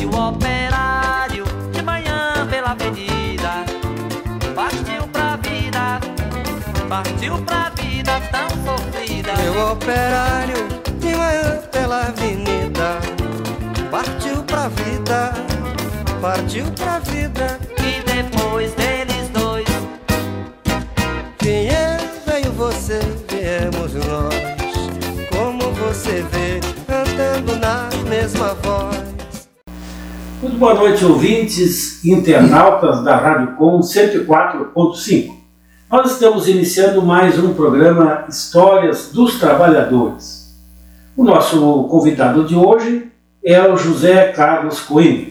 E o operário de manhã pela avenida partiu pra vida, partiu pra vida tão sofrida. Meu operário de manhã pela avenida partiu pra vida, partiu pra vida. E depois deles dois, Quem é, veio você, viemos nós. Como você vê, cantando na mesma voz. Muito boa noite, ouvintes internautas da Rádio Com 104.5. Nós estamos iniciando mais um programa Histórias dos Trabalhadores. O nosso convidado de hoje é o José Carlos Coimbra.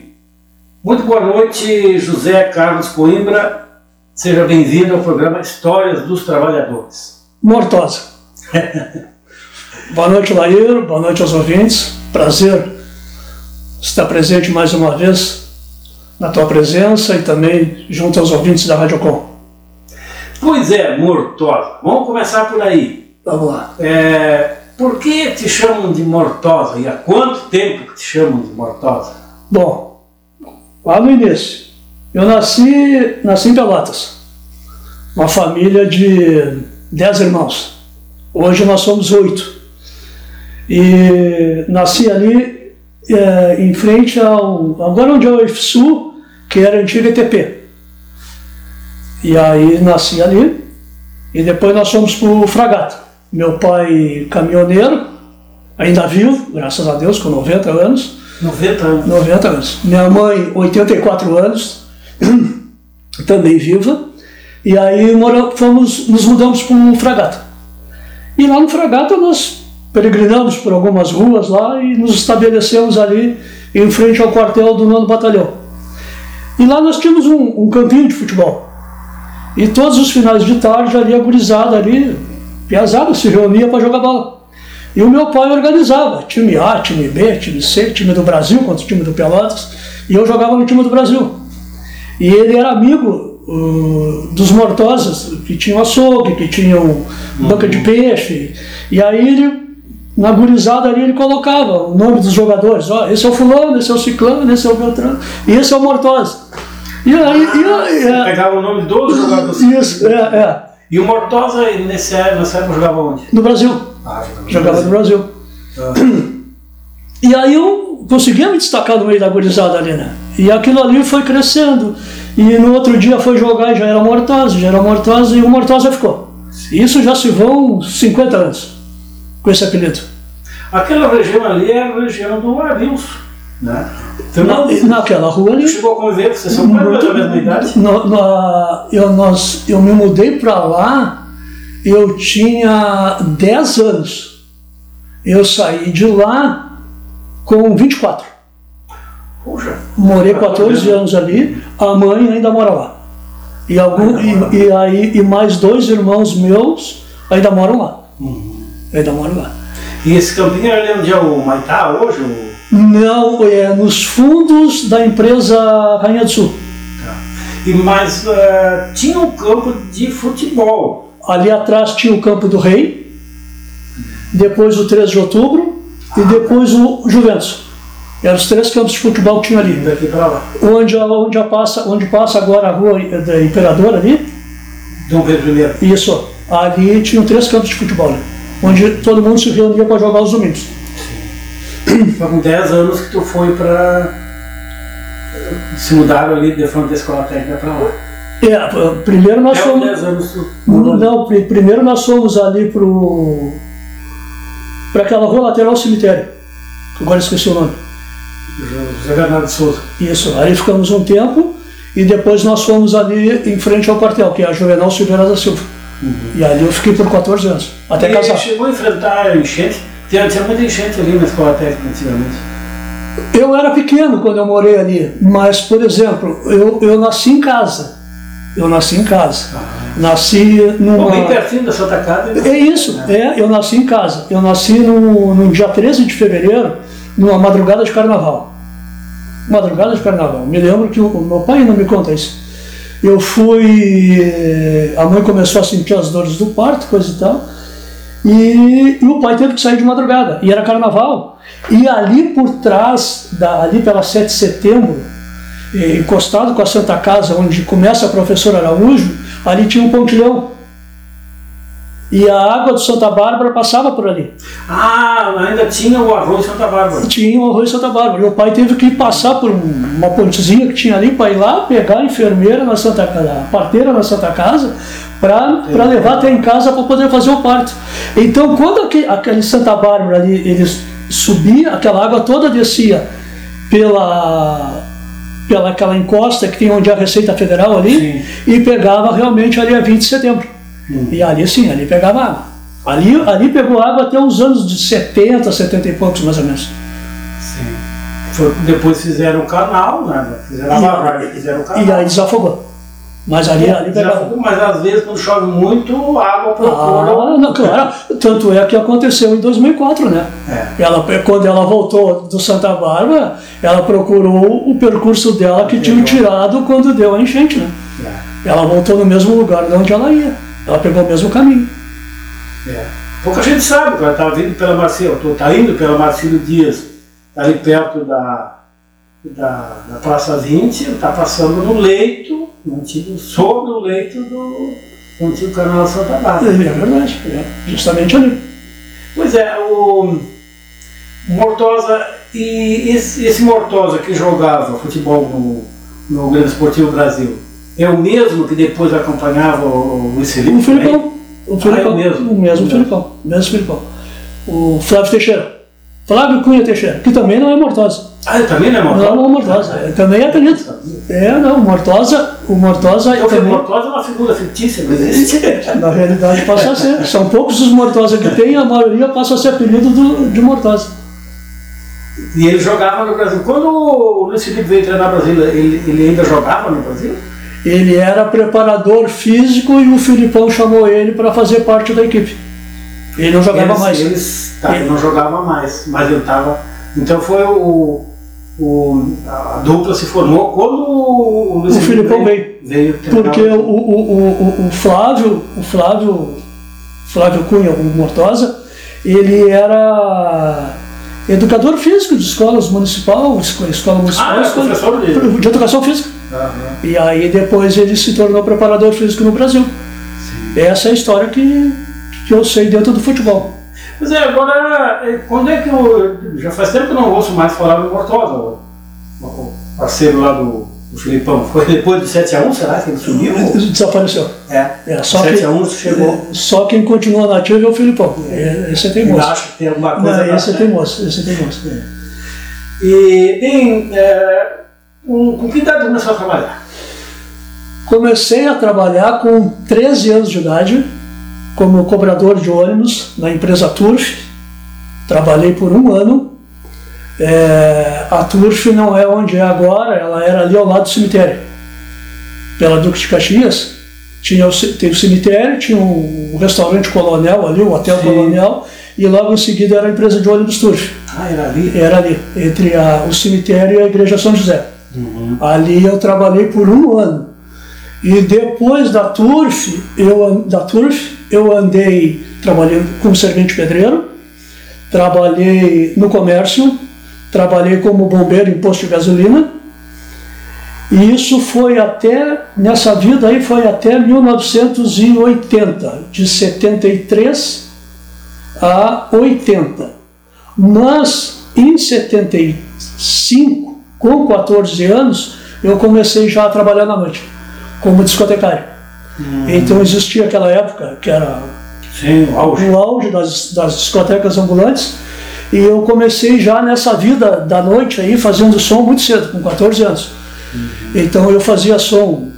Muito boa noite, José Carlos Coimbra. Seja bem-vindo ao programa Histórias dos Trabalhadores. Mortosa. boa noite, Laíro. Boa noite aos ouvintes. Prazer estar presente mais uma vez na tua presença e também junto aos ouvintes da Rádio Com. Pois é, Mortosa. Vamos começar por aí. Vamos lá. É, por que te chamam de Mortosa e há quanto tempo que te chamam de Mortosa? Bom, lá no início, eu nasci, nasci em Pelotas, uma família de dez irmãos. Hoje nós somos oito. E nasci ali é, em frente ao. agora onde é o IFSU, que era a antiga ETP. E aí nasci ali, e depois nós fomos para o Fragata. Meu pai caminhoneiro, ainda vivo, graças a Deus, com 90 anos. 90 anos. 90 anos. Minha mãe, 84 anos, também viva. E aí fomos, nos mudamos para o Fragata. E lá no Fragata nós peregrinamos por algumas ruas lá e nos estabelecemos ali em frente ao quartel do nono batalhão. E lá nós tínhamos um, um campinho de futebol. E todos os finais de tarde ali a gurizada ali, piazada, se reunia para jogar bola. E o meu pai organizava, time A, time B, time C, time do Brasil contra o time do Pelotas, e eu jogava no time do Brasil. E ele era amigo uh, dos mortosas, que tinham açougue, que tinham banca de peixe. E aí ele, na gurizada ali, ele colocava o nome dos jogadores. Ó, esse é o fulano, esse é o ciclano, esse é o beltrano, e esse é o mortosa. E aí, e é, Pegava o nome dos jogadores. isso, é, é, E o Mortosa, nesse, nessa época, jogava onde? no Brasil. Ah, Jogava no Brasil. Ah. E aí eu conseguia me destacar no meio da gurizada ali, né? E aquilo ali foi crescendo. E no outro dia foi jogar e já era Mortosa, já era Mortosa e o Mortosa ficou. Isso já se vão 50 anos com esse apelido. Aquela região ali é a região do Arilson, né? Então, Na, naquela rua ali. chegou a conviver, vocês são quase da mesma idade? No- na- eu, nós, eu me mudei para lá, eu tinha 10 anos. Eu saí de lá com 24. Puxa. Morei 14 anos ali, a mãe ainda mora lá. E, algum, e, e aí, e mais dois irmãos meus ainda moram lá. Lá. E esse campinho é ali onde é o Maitá hoje? O... Não, é nos fundos da empresa Rainha do Sul. E, mas eh, tinha um campo de futebol. Ali atrás tinha o Campo do Rei, depois o 13 de outubro e depois o Juventus. Eram os três campos de futebol que tinha ali. Daqui para lá. Onde, onde, a passa, onde passa agora a rua da Imperador ali, Dom Pedro I. isso, ali tinham três campos de futebol, né? Onde todo mundo se reunia para jogar os domingos. Foi com 10 anos que tu foi para. Se mudaram ali de frente da escola técnica para lá. É, primeiro nós fomos. 10 anos tu ali. Não, pri- primeiro nós fomos ali pro. para aquela rua lateral ao cemitério. Agora esqueci o nome. José Bernardo de Souza. Isso, aí ficamos um tempo e depois nós fomos ali em frente ao quartel, que é a Juvenal Silveira da Silva. E ali eu fiquei por 14 anos, até E casar. chegou a enfrentar enchente. Tinha, tinha muita enchente ali na escola técnica antigamente. Eu era pequeno quando eu morei ali, mas, por exemplo, eu, eu nasci em casa. Eu nasci em casa. Nasci Bom, numa. bem pertinho da Santa Casa. É isso, é, eu nasci em casa. Eu nasci no, no dia 13 de fevereiro, numa madrugada de carnaval. Madrugada de carnaval. Me lembro que o, o meu pai ainda me conta isso. Eu fui. eh, A mãe começou a sentir as dores do parto, coisa e tal. E, e, o pai teve que sair de madrugada, e era carnaval. E ali por trás, da, ali pela 7 de setembro, eh, encostado com a Santa Casa, onde começa a professora Araújo, ali tinha um pontilhão. E a água de Santa Bárbara passava por ali. Ah, ainda tinha o arroz Santa Bárbara. Tinha o arroz Santa Bárbara. Meu pai teve que passar por uma pontezinha que tinha ali para ir lá pegar a enfermeira na Santa Casa, a parteira na Santa Casa, para levar até em casa para poder fazer o parto. Então, quando aquele, aquele Santa Bárbara ali, eles subia, aquela água toda descia pela pela aquela encosta que tem onde é a Receita Federal ali sim. e pegava realmente ali a 20 de setembro. Hum. E ali sim, ali pegava água. Ali, ali pegou água até os anos de 70, 70 e poucos mais ou menos. Sim. Foi, depois fizeram o canal, né? Fizeram a barragem, fizeram o canal. E aí desafogou. Mas ali, ali pegava. Mas às vezes quando chove muito, a água procura. Ah, não, claro. Tanto é que aconteceu em 2004, né? É. Ela, quando ela voltou do Santa Bárbara, ela procurou o percurso dela que tinha tirado quando deu a enchente, né? É. Ela voltou no mesmo lugar de onde ela ia. Ela pegou o mesmo caminho. É. Pouca gente sabe, ela estava vindo pela Marcelo, está indo pela Marcelo Dias, tá ali perto da, da, da Praça 20, está passando no leito antigo, sobre o leito do antigo canal Santa Bárbara. É, é verdade, é, justamente ali. Pois é, o Mortosa, e esse, esse Mortosa que jogava futebol no, no Grêmio Esportivo Brasil, é o mesmo que depois acompanhava o Luiz Felipe? O Filipão. O Filipão. Ah, é o mesmo? O mesmo Filipão. O mesmo Filipão. O Flávio Teixeira. Flávio Cunha Teixeira, que também não é Mortosa. Ah, ele também não é Mortosa? Não, não é Mortosa. Ah, também é apelido. É, não, Mortosa, o Mortosa... Então, também... Mortosa é uma figura fictícia, não existe. Na realidade passa a ser. São poucos os Mortosa que tem, a maioria passa a ser apelido do, de Mortosa. E ele jogava no Brasil. Quando o Luiz Felipe veio treinar no Brasil, ele, ele ainda jogava no Brasil? Ele era preparador físico e o Filipão chamou ele para fazer parte da equipe. Ele não jogava eles, mais. Eles, tá, ele não jogava mais, mas ele estava. Então foi o, o, a dupla se formou quando o Luiz O Filipão veio. veio porque o, o, o, o, Flávio, o Flávio, Flávio Cunha, o Mortosa, ele era educador físico de escolas municipal, escola municipal, ah, escola, professor de... de educação física. Uhum. E aí depois ele se tornou preparador físico no Brasil. Sim. Essa é a história que que eu sei dentro do futebol. Mas é, agora, é, quando é que eu. Já faz tempo que eu não ouço mais falar do Mortosa, o, o parceiro lá do, do Filipão. Foi depois do 7x1, será que ele sumiu? Desapareceu. É, é só 7x1 chegou. Só quem continua nativo é o Filipão. É, esse é teimoso. Eu acho que tem alguma coisa. Não, esse é teimoso. Esse é teimoso. É. E, bem, é, um, com que idade começou a trabalhar? Comecei a trabalhar com 13 anos de idade como cobrador de ônibus na empresa Turf. Trabalhei por um ano. É, a Turf não é onde é agora, ela era ali ao lado do cemitério. Pela Duque de Caxias, tinha o, tem o cemitério, tinha o, o restaurante Colonel ali, o Hotel Sim. Colonel, e logo em seguida era a empresa de ônibus Turf. Ah, era ali? Era ali, entre a, o cemitério e a Igreja São José. Uhum. Ali eu trabalhei por um ano. E depois da Turf, eu, da Turf, eu andei trabalhando como servente pedreiro, trabalhei no comércio, trabalhei como bombeiro em posto de gasolina. E isso foi até, nessa vida aí, foi até 1980, de 73 a 80. Mas, em 75, com 14 anos, eu comecei já a trabalhar na noite, como discotecário. Hum. Então existia aquela época que era Sim, o auge, o auge das, das discotecas ambulantes. E eu comecei já nessa vida da noite aí fazendo som muito cedo, com 14 anos. Uhum. Então eu fazia som,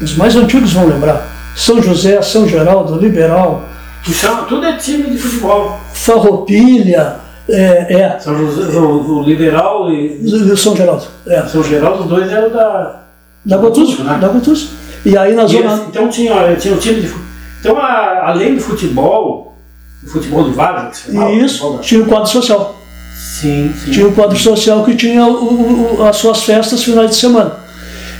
os mais antigos vão lembrar, São José, São Geraldo, Liberal. Então, tudo é time de futebol. Farroupilha, é, é. São José, o, o Liberal e. São Geraldo. É. São Geraldo, os dois eram da. Da Gotuso, né? da Gotuso. E aí na zona. Eles, então tinha, tinha um time de. Então, a, além do futebol, o futebol de várzea, Isso, tinha o quadro social. Sim, sim. Tinha o quadro social que tinha o, o, as suas festas finais de semana.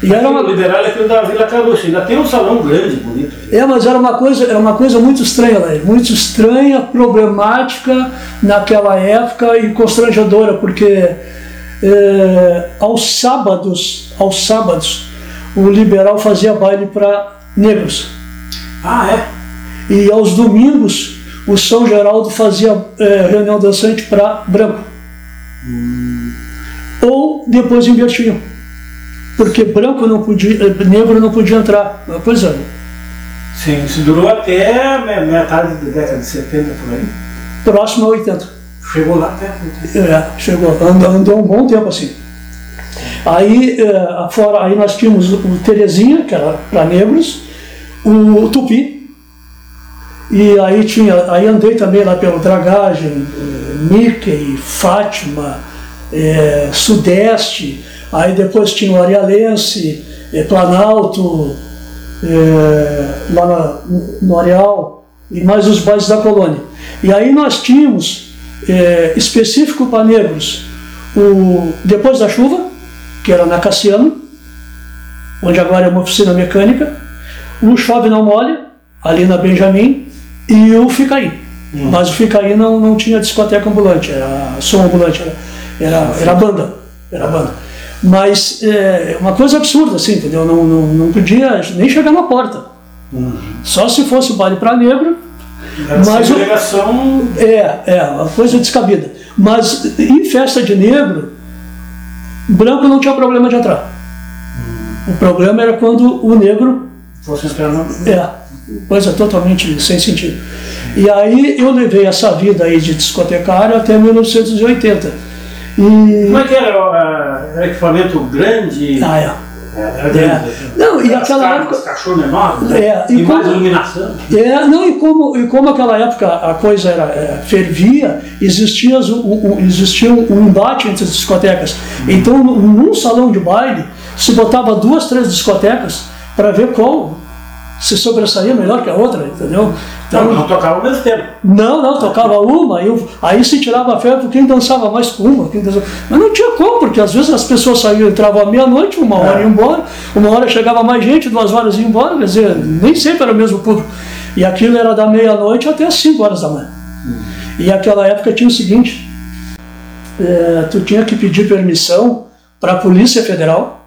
E era O uma, liberal é aquele da Vila Carucho, ainda tem um salão grande, bonito. é, mas era uma coisa, era uma coisa muito estranha, né? muito estranha, problemática naquela época e constrangedora, porque é, aos sábados, aos sábados, o liberal fazia baile para negros. Ah, é? E aos domingos, o São Geraldo fazia é, reunião dançante para branco. Ou depois invertiam. Porque branco não podia, eh, negro não podia entrar. Pois é, Sim, isso durou até me- metade da década de 70 por aí. próximo a 80. Chegou lá até. É, chegou, andou, andou um bom tempo assim. Aí, é, fora, aí nós tínhamos o Terezinha, que era para negros, o Tupi, e aí tinha, aí andei também lá pelo Dragagem, eh, Mickey, Fátima, Sudeste, aí depois tinha o Arealense, eh, Planalto, eh, lá na- no Areal, e mais os bairros da colônia. E aí nós tínhamos, eh, específico para negros, o Depois da Chuva, que era na Cassiano, onde agora é uma oficina mecânica, o Chove Não Mole, ali na Benjamin, e o Ficaí. Mas o Ficaí não, não tinha discoteca ambulante, era som ambulante, era, era, era banda. Era banda. Mas é uma coisa absurda, assim, entendeu? Não, não, não podia nem chegar na porta. Só se fosse baile para negro, Era Mas o- segregação. é, é, uma coisa descabida. Mas em festa de negro, branco não tinha problema de entrar. O problema era quando o negro Fosse entrar é, coisa totalmente sem sentido. E aí eu levei essa vida aí de discotecário até 1980. E. Como é que era? ah, Era equipamento grande? Ah, é. Era grande. Não, e aquela época- cachorro enorme. É, e e mais como- iluminação. É, não, e como, e como aquela época a coisa era, é, fervia, existia, o- o- existia um embate entre as discotecas. Então, num num salão de baile, se botava duas, três discotecas para ver qual se sobressaía melhor que a outra, entendeu? Então, Não, não tocava ao mesmo tempo. não, não, tocava uma, eu- aí se tirava a fé por quem dançava mais com uma. Quem dançava... Mas não tinha como, porque às vezes as pessoas saíam, entravam à meia-noite, uma hora É. ia embora, uma hora chegava mais gente, duas horas ia embora, quer dizer, nem sempre era o mesmo público. E aquilo era da meia-noite até as 5 horas da manhã. E aquela época tinha o seguinte, é, tu tinha que pedir permissão para a Polícia Federal,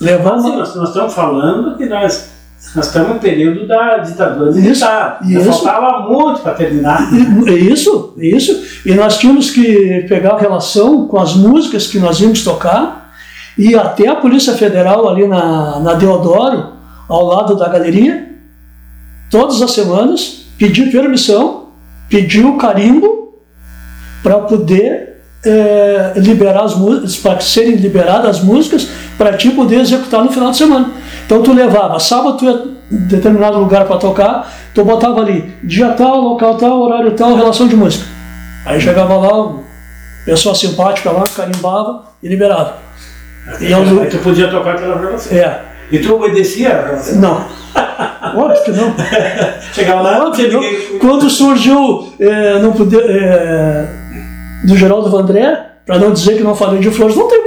levar nós, nós estamos falando que nós, nós estamos no período da ditadura militar. Isso, isso. Faltava muito para terminar. É Isso, isso. E nós tínhamos que pegar relação com as músicas que nós íamos tocar e até a Polícia Federal ali na, na Deodoro, ao lado da galeria, todas as semanas, pedir permissão, pedir o carimbo para poder eh, liberar as músicas, para serem liberadas as músicas, para ti poder executar no final de semana. Então tu levava, sábado tu ia determinado lugar para tocar, tu botava ali, dia tal, local tal, horário tal, relação de música. Aí chegava lá, pessoa simpática lá, carimbava e liberava. E eu, Aí tu podia tocar pela relação. é, E tu obedecia não. Óbvio que não. Chegava lá, Óbvio, ninguém. Quando surgiu é, não poder, é, do Geraldo Vandré, para não dizer que não falei de flores, não tem.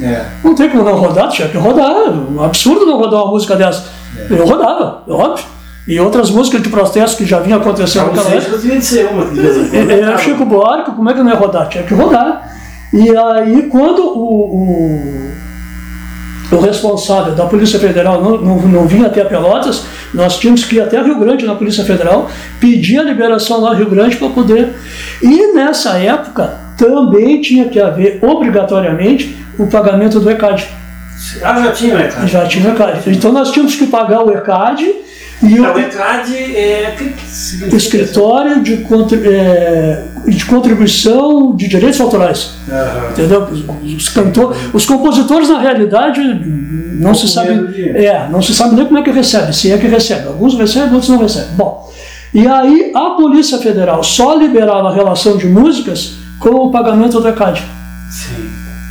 É. Não tem como não rodar, tinha que rodar. Um absurdo não rodar uma música dessa. Eu rodava, é óbvio. E outras músicas de protesto que já vinha acontecendo naquela época. É, é, Chico Buarque, como é que não ia rodar? Tinha que rodar. E aí, quando o, o, o responsável da Polícia Federal não, não, não vinha até Pelotas, nós tínhamos que ir até Rio Grande na Polícia Federal, pedir a liberação lá no Rio Grande para poder. E nessa época também tinha que haver obrigatoriamente o pagamento do ECAD. Ah, já tinha, né, cara? Já tinha ECAD. Então nós tínhamos que pagar o ECAD e Então, o o, ECAD é. O escritório de, é, de contribuição de direitos autorais. Aham. Entendeu? Os, cantor, os compositores, na realidade, não se sabe. É, não se sabe nem como é que recebe, se é que recebe. Alguns recebem, outros não recebem. Bom, e aí a Polícia Federal só liberava a relação de músicas com o pagamento do ECAD. Sim.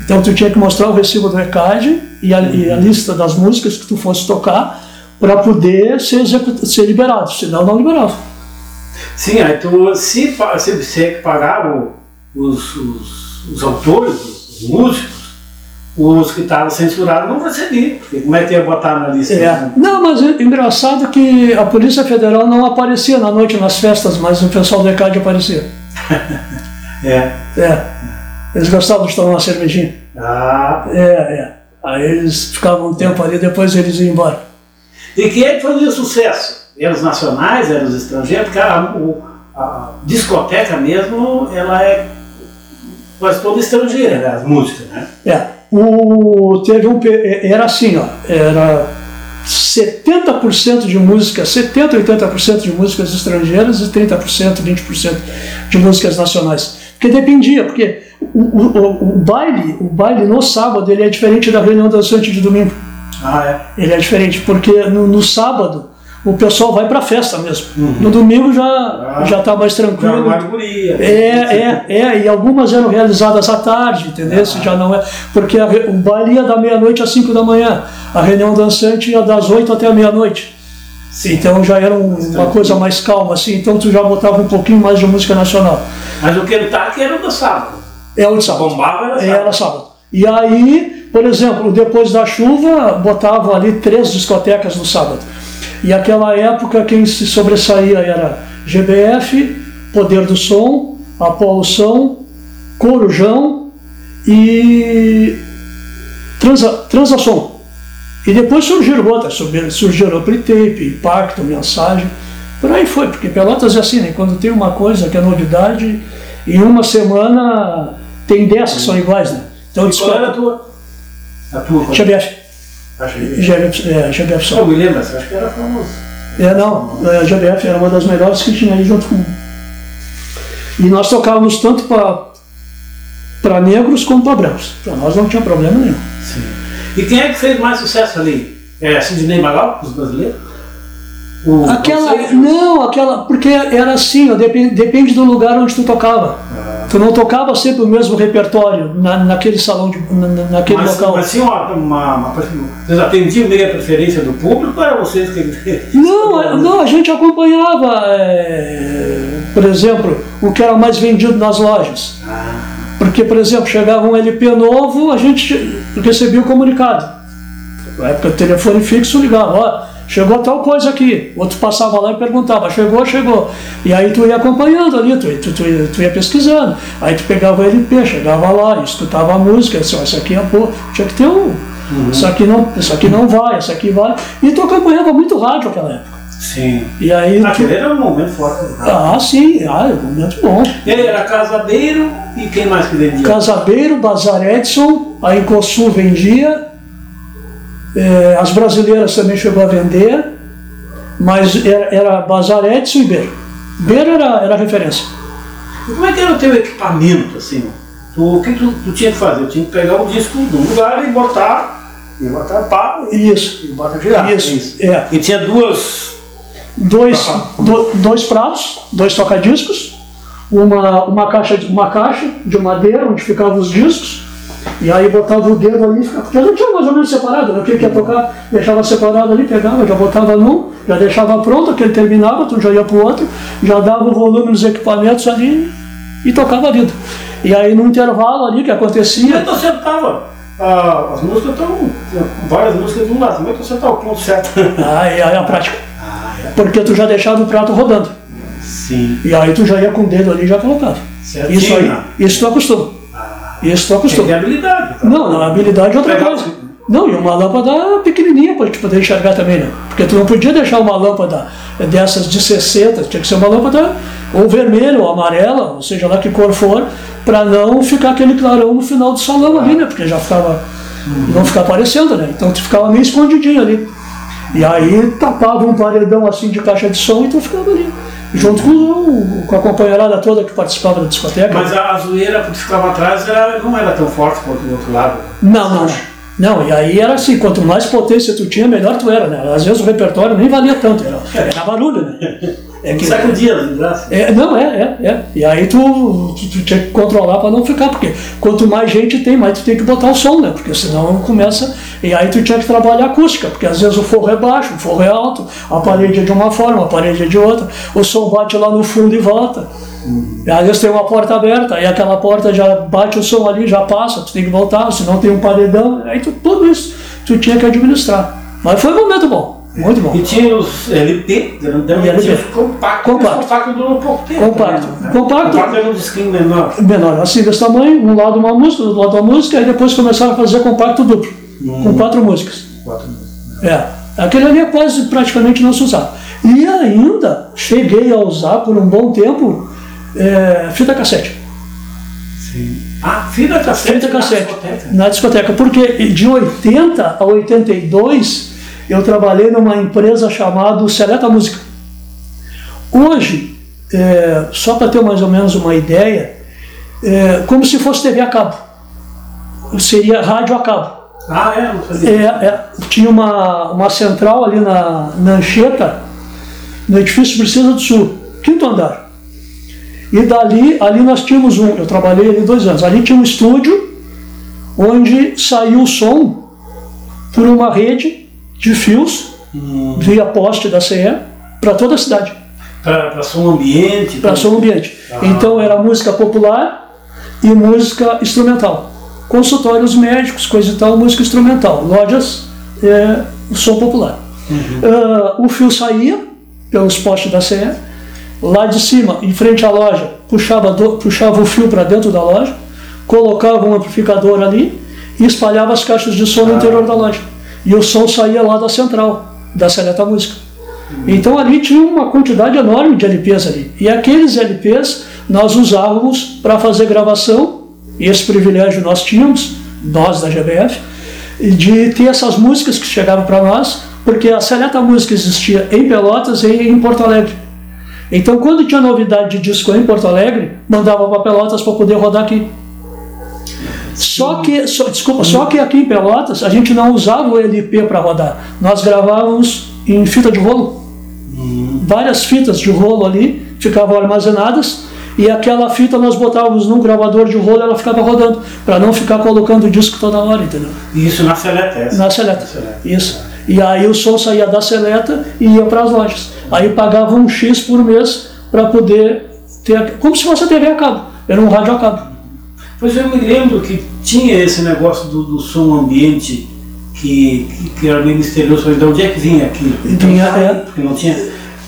Então tu tinha que mostrar o recibo do ECAD e a, e a lista das músicas que tu fosse tocar para poder ser, ser liberado, senão não liberava. Sim, aí tu, se, se você que pagava os, os, os autores, os músicos, os que estavam censurados não recebiam, porque como é que ia botar na lista? É. Não, mas é engraçado que a Polícia Federal não aparecia na noite nas festas, mas o pessoal do ECAD aparecia. É. É. Eles gostavam de tomar uma cervejinha. Ah, É, é. Aí eles ficavam um tempo ali, depois eles iam embora. E quem é que fazia sucesso? Eram os nacionais, eram os estrangeiros, porque a, o- a discoteca mesmo, ela é quase toda estrangeira, né? as músicas, né? É. O, teve um, pe- era assim, ó, era 70% de música, 70, 80% de músicas estrangeiras e 30%, 20% de músicas nacionais. Porque dependia, porque o, o, o, baile, o baile no sábado ele é diferente da reunião dançante de domingo. Ah, é. Ele é diferente, porque no, no sábado o pessoal vai para festa mesmo. No domingo já já tá mais Já tranquilo. É, é, é, e algumas eram realizadas à tarde, entendeu? Se já não é, porque a o baile ia da meia-noite às 5 da manhã, a reunião dançante ia das 8 até a meia-noite. Então já era um- uma coisa mais calma, assim, então tu já botava um pouquinho mais de música nacional. Mas o Kentucky era o do sábado. É o de sábado. Bombava era É, sábado. era sábado. E aí, por exemplo, depois da chuva, botavam ali três discotecas no sábado. E aquela época quem se sobressaía era GBF, Poder do Som, Apolo Som, Corujão e Transa, Transasom. E depois surgiram outras, surgiram, surgiram Tape, Impacto, Mensagem. Por aí foi, porque Pelotas é assim, né? Quando tem uma coisa que é novidade, em uma semana tem 10 que são iguais, né? Então, E qual era a tua? A tua? GBF. GBF, é, GBF Só só. me lembro, acho que era famoso. É, não, a GBF era uma das melhores que tinha aí junto com. E nós tocávamos tanto para negros como para brancos. Para nós não tinha problema nenhum. Sim. E quem é que fez mais sucesso ali? É Sidney Magal, os brasileiros? O, Aquela. o? Não, aquela. Porque era assim, ó, depende, depende do lugar onde tu tocava. Tu não tocava sempre o mesmo repertório na, naquele salão, de, na, na- naquele Mas, local. mas tinha uma, uma, uma, Vocês atendiam meio a preferência do público ou era vocês que. Não, é- não, a gente acompanhava, é, por exemplo, o que era mais vendido nas lojas. Porque, por exemplo, chegava um LP novo, a gente recebia o comunicado. Na época, telefone fixo ligava, ó, chegou tal coisa aqui. Outro passava lá e perguntava, chegou, chegou. E aí tu ia acompanhando ali, tu, tu, tu, ia- tu ia pesquisando. Aí tu pegava o LP, chegava lá, escutava a música, assim, ó, isso aqui é pô, tinha que ter um. Isso aqui não, isso aqui não vai, isso aqui vai. E tu acompanhava muito rádio naquela época. Sim. E aí. tu- Aquele era um momento forte. né? ah, sim, ah, é um momento bom. Ele era casadeiro e quem mais que vendia? Casabeiro, Bazar Edson, a Incosul vendia, eh, as brasileiras também chegou a vender, mas era, era Bazar Edson e Beiro. Beiro era, era referência. E como é que era o teu equipamento, assim? Tu, o que tu, tu tinha que fazer? Eu tinha que pegar o disco de um lugar e botar, e botar pá, Isso, e botar girar. isso, é. E tinha duas. Dois, do- dois pratos, dois tocadiscos, uma, uma, caixa, de- uma caixa de madeira onde ficavam os discos, e aí botava o dedo ali, ficava, porque já tinha mais ou menos separado, né? o que ia tocar, deixava separado ali, pegava, já botava num, já deixava pronto, aquele terminava, tu já ia pro outro, já dava o volume nos equipamentos ali e tocava a vida. E aí no intervalo ali que Como é acontecia, que tu acertava? Ah, as músicas estão. Várias músicas de um lado. Como é que tu acertava o ponto certo? aí, aí a prática, Ah, é. Porque tu já deixava o prato rodando, Sim. e aí tu já ia com o dedo ali e já colocava. Certinho, Isso aí, né? isso tu acostuma. Isso tu acostuma. habilidade. tá? Não, não, habilidade é outra Legal. coisa. Não, e uma lâmpada pequenininha para te poder enxergar também, né? Porque tu não podia deixar uma lâmpada dessas de 60, tinha que ser uma lâmpada ou vermelha ou amarela, ou seja lá que cor for, para não ficar aquele clarão no final do salão ali, né? Porque já ficava, não ficar aparecendo, né? Então tu ficava meio escondidinho ali. E aí tapava um paredão assim de caixa de som e tu ficava ali. Junto com, com a companheirada toda que participava da discoteca. Mas a, a zoeira que ficava atrás era, não era tão forte quanto do outro lado. Não, não, não. Não, e aí era assim, quanto mais potência tu tinha, melhor tu era, né? Às vezes o repertório nem valia tanto, era, era barulho, né? É que, Sacudia as vidraças. é, não, é, é, é. E aí tu, tu, tu tinha que controlar para não ficar, porque quanto mais gente tem, mais tu tem que botar o som, né? Porque senão começa. E aí tu tinha que trabalhar a acústica, porque às vezes o forro é baixo, o forro é alto, a parede é de uma forma, a parede é de outra, o som bate lá no fundo e volta. E às vezes tem uma porta aberta, aí aquela porta já bate o som ali, já passa, tu tem que voltar, senão tem um paredão, aí tu, tudo isso tu tinha que administrar. Mas foi um momento bom, muito bom. E tinha os LP, grandão, E e tinha LP. os compacto. Compacto. Durou pouco tempo. Compacto. né? Compacto. Compacto era um disquinho menor. menor, assim desse tamanho, um lado uma música, do outro lado uma música, aí depois começaram a fazer compacto duplo, com quatro músicas. Quatro meses. É, aquele ali é quase praticamente não se usava. E ainda cheguei a usar por um bom tempo é, fita cassete. Sim. Ah, fita cassete. Fita na cassete discoteca. na discoteca, porque de 80 a 82 eu trabalhei numa empresa chamada Seleta Música. Hoje, é, só para ter mais ou menos uma ideia, é como se fosse TV a cabo. Seria rádio a cabo. Ah, é? Não sabia. É, é, tinha uma, uma central ali na, na Anchieta, no edifício Princesa do Sul, quinto andar. E dali, ali nós tínhamos um, eu trabalhei ali dois anos, ali tinha um estúdio onde saiu o som por uma rede de fios, via poste da CE, para toda a cidade Para som ambiente. para som ambiente. Então era música popular e música instrumental. Consultórios médicos, coisa e tal, música instrumental. Lojas, é, som popular. Ah, o fio saía pelos postes da CE, lá de cima, em frente à loja, puxava, do- puxava o fio para dentro da loja, colocava um amplificador ali e espalhava as caixas de som no interior da loja. E o som saía lá da central, da Seleta Música. Então ali tinha uma quantidade enorme de LPs ali. E aqueles LPs nós usávamos para fazer gravação, e esse privilégio nós tínhamos, nós da GBF, de ter essas músicas que chegavam para nós, porque a Seleta Música existia em Pelotas e em Porto Alegre. Então quando tinha novidade de disco em Porto Alegre, mandava para Pelotas para poder rodar aqui. Só que, só, desculpa, só que aqui em Pelotas a gente não usava o LP para rodar. Nós gravávamos em fita de rolo. Várias fitas de rolo ali ficavam armazenadas e aquela fita nós botávamos num gravador de rolo ela ficava rodando, para não ficar colocando o disco toda hora, entendeu? Isso na Seleta. essa. Na seleta. Seleta. Isso. E aí o som saía da seleta e ia para as lojas. Aí pagava um X por mês para poder ter. Como se fosse a TV a cabo. Era um rádio a cabo. Pois eu me lembro que tinha esse negócio do, do som ambiente que, que, que era meio misterioso. De onde é que vinha aquilo? Vinha, é. Porque não tinha.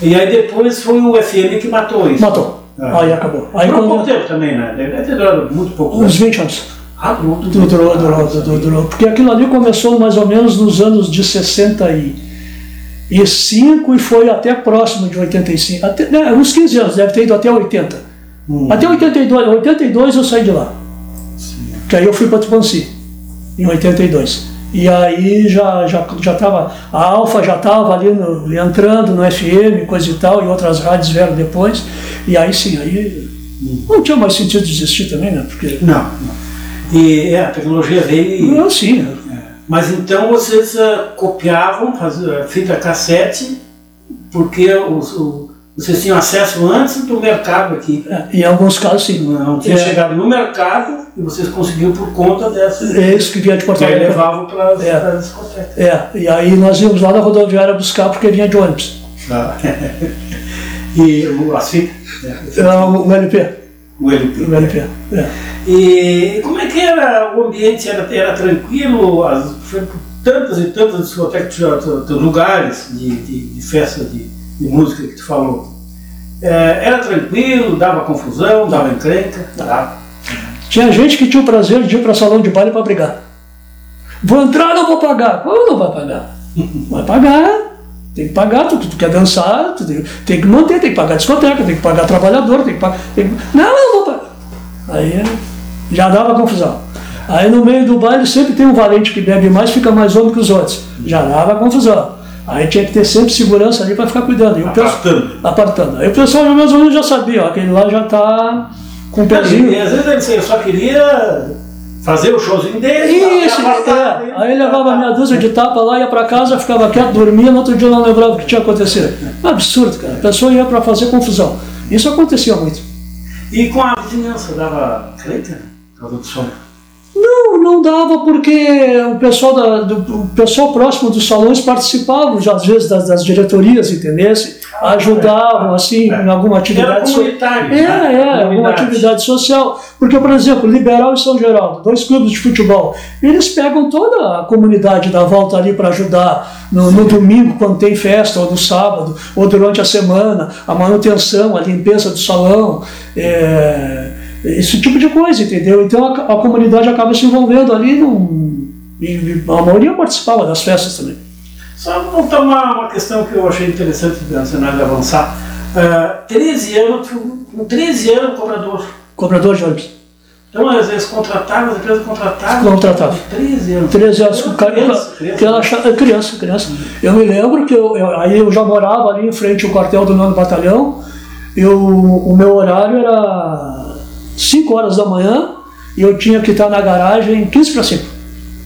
E aí depois foi o FM que matou isso. Matou. Ah. Aí acabou. Aí pouco quando. tempo também, né? Deve ter durado muito pouco. Uns 20 anos. Ah, durou tudo. Durou, durou, durou, durou, durou. Porque aquilo ali começou mais ou menos nos anos de 65 e foi até próximo de 85. Até, né, uns 15 anos, deve ter ido até 80. Hum. Até 82, 82 eu saí de lá. Que aí eu fui para Tupanci, em 82. E aí já já já estava a Alfa já estava ali no- entrando no FM, coisa e tal, e outras rádios vieram depois. E aí sim, aí não tinha mais sentido de existir também, né? Porque Não, não. E é, a tecnologia veio e. não, sim, Mas então vocês ah, copiavam, faziam fita cassete, porque os- o- vocês tinham acesso antes do mercado aqui. é, em alguns casos sim. Não tinha É. chegado no mercado e vocês conseguiram por conta dessa. É isso que vinha de Porto E aí Alegre. levavam para É. as discotecas. É, e aí nós íamos lá na rodoviária buscar porque vinha de ônibus. Tá. e o- as fitas, né? Era o LP. o LP. O LP. É. E como é que era o ambiente? Era, era tranquilo? As, foi por tantas e tantas discotecas, lugares de, de, de festa de, de música que tu falou. É, era tranquilo, dava confusão, dava encrenca? Dava. Tinha gente que tinha o prazer de ir para salão de baile para brigar. Vou entrar, não vou pagar. Como não vai pagar? Vai pagar. Tem que pagar, tu, tu quer dançar, tu tem, tem que manter, tem que pagar discoteca, tem que pagar trabalhador, tem que pagar. tem que- Não, eu não vou pagar. Aí já dava confusão. Aí no meio do baile sempre tem um valente que bebe mais, fica mais homem que os outros. Já dava confusão. Aí tinha que ter sempre segurança ali para ficar cuidando. E o pessoal- Apartando. apartando. Aí o pessoal ou menos já sabia, ó, aquele lá já está com o pezinho. E às vezes ele eu só queria Fazer o showzinho dele. Isso, é. Aí levava meia dúzia de tapa lá, ia pra casa, ficava quieto, dormia, no outro dia não lembrava o que tinha acontecido. Absurdo, cara. A pessoa ia pra fazer confusão. Isso acontecia muito. E com a vizinhança dava treta? Causa do som? Não, não dava porque o pessoal, da, do, o pessoal próximo dos salões participavam, já, às vezes, das, das diretorias, entendesse? Ajudavam, assim, em alguma atividade. Comunitário. É, né? é, alguma Comunidade. atividade social. Porque, por exemplo, Liberal e São Geraldo, dois clubes de futebol, eles pegam toda a comunidade da volta ali para ajudar no, no domingo, quando tem festa, ou no sábado, ou durante a semana, a manutenção, a limpeza do salão, é, esse tipo de coisa, entendeu? Então a, a comunidade acaba se envolvendo ali, num, e a maioria participava das festas também. Só voltar uma, uma questão que eu achei interessante de nós avançar. Uh, 13 anos, com 13 anos cobrador. Cobrador de ônibus. Então, às vezes, contratava, as empresas contratavam. Contratava. 13 anos. 13 anos, o cara, Criança, criança. achava- criança, criança. Eu me lembro que eu, eu- aí eu já morava ali em frente ao quartel do nono batalhão. Eu, o meu horário era 5 horas da manhã e eu tinha que estar na garagem 15 para 5.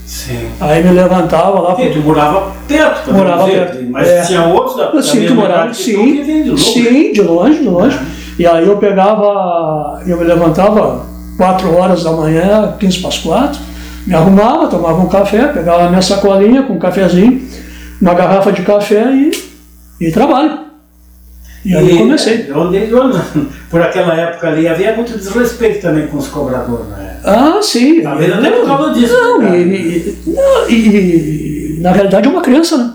Sim. Aí me levantava lá. E tu morava perto, também, Morava dizer, perto, Mas é. tinha outros da, Sim, mesma morava, tu sim, de novo. sim, de longe, de longe. E aí eu pegava, eu me levantava 4 horas da manhã, 15 para as 4, me arrumava, tomava um café, pegava a minha sacolinha com um cafezinho, uma garrafa de café e, e trabalho. E aí comecei. Onde, onde, por aquela época ali havia muito desrespeito também com os cobradores, né? Ah, sim. Talvez até por causa disso, Não, né, e, e- não, e- e, na realidade é uma criança, né?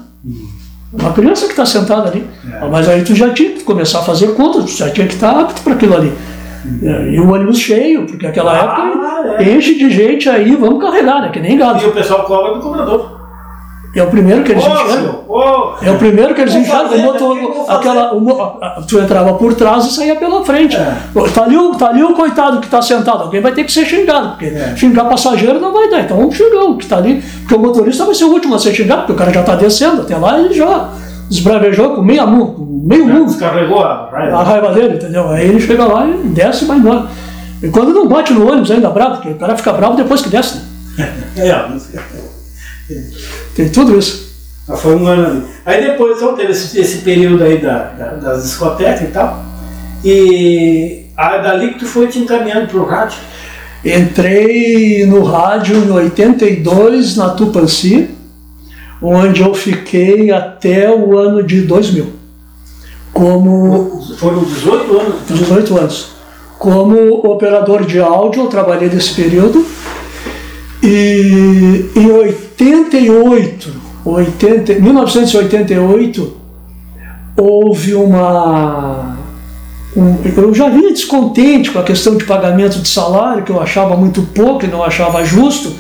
Uma criança que está sentada ali. É. Mas aí tu já tinha que começar a fazer conta, tu já tinha que estar apto para aquilo ali. É, E o ônibus cheio, porque aquela Ah, época é. enche de gente aí, vamos carregar, né? Que nem E gado. o pessoal cobra do cobrador. É o primeiro que eles Ô, enxergam. ô, É o primeiro que eles enxergam. fazer, O motor, aquela, o tu entrava por trás e saía pela frente. É. Tá, ali, o- tá ali o coitado que está sentado. Alguém vai ter que ser xingado, porque É. xingar passageiro não vai dar. Então vamos xingar o que está ali. Porque o motorista vai ser o último a ser xingado, porque o cara já está descendo. Até lá ele já esbravejou com meio mundo, com meio já mundo descarregou a raiva. a raiva dele, entendeu? Aí ele chega lá e desce e vai embora. E quando não bate no ônibus ainda bravo, porque o cara fica bravo depois que desce. né? É, sei. Tem tudo isso. Foi um ano ali. Aí depois então, teve esse, esse período aí da, da- das discotecas e tal. E aí dali que tu foi te encaminhando pro rádio. Entrei no rádio em 82 na Tupanci, onde eu fiquei até o ano de 2000, como Foram 18 anos. 18 anos. Como operador de áudio, eu trabalhei nesse período. E em 88, 80, 1988, houve uma. um- eu já vinha descontente com a questão de pagamento de salário, que eu achava muito pouco e não achava justo,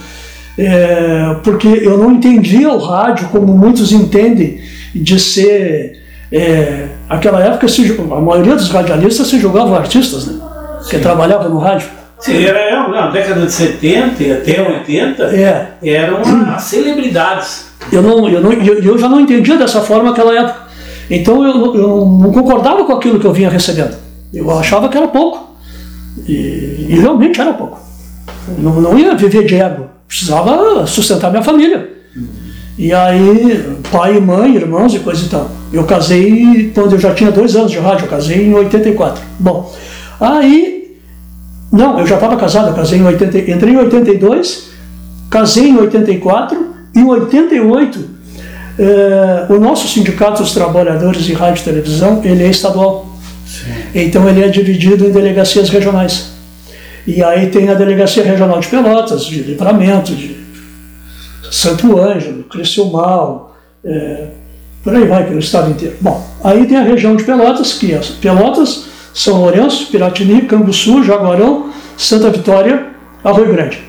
é, porque eu não entendia o rádio como muitos entendem, de ser. é, aquela época, se a maioria dos radialistas se jogavam artistas, né? Que trabalhavam no rádio. Sim, era na década de 70 e até 80, É, eram as celebridades. eu, não, eu, não, eu, eu já não entendia dessa forma naquela época. Então eu, não- eu não concordava com aquilo que eu vinha recebendo. Eu achava que era pouco. E, e realmente era pouco. Eu Não, não ia viver de ego. Precisava sustentar minha família. E aí, pai e mãe, irmãos e coisa e tal. Eu casei quando eu já tinha dois anos de rádio, eu casei em 84. Bom, aí. Não, eu já estava casado, casei em 80, entrei em 82, casei em 84, e em 88, eh, o nosso Sindicato dos Trabalhadores de Rádio e Televisão, ele é estadual. Então ele é dividido em delegacias regionais. E aí tem a Delegacia Regional de Pelotas, de Livramento, de Santo Ângelo, Criciúmal, é, por aí vai, pelo estado inteiro. Bom, aí tem a região de Pelotas, que é Pelotas, São Lourenço, Piratini, Canguçu, Jaguarão, Santa Vitória, Arroio Grande.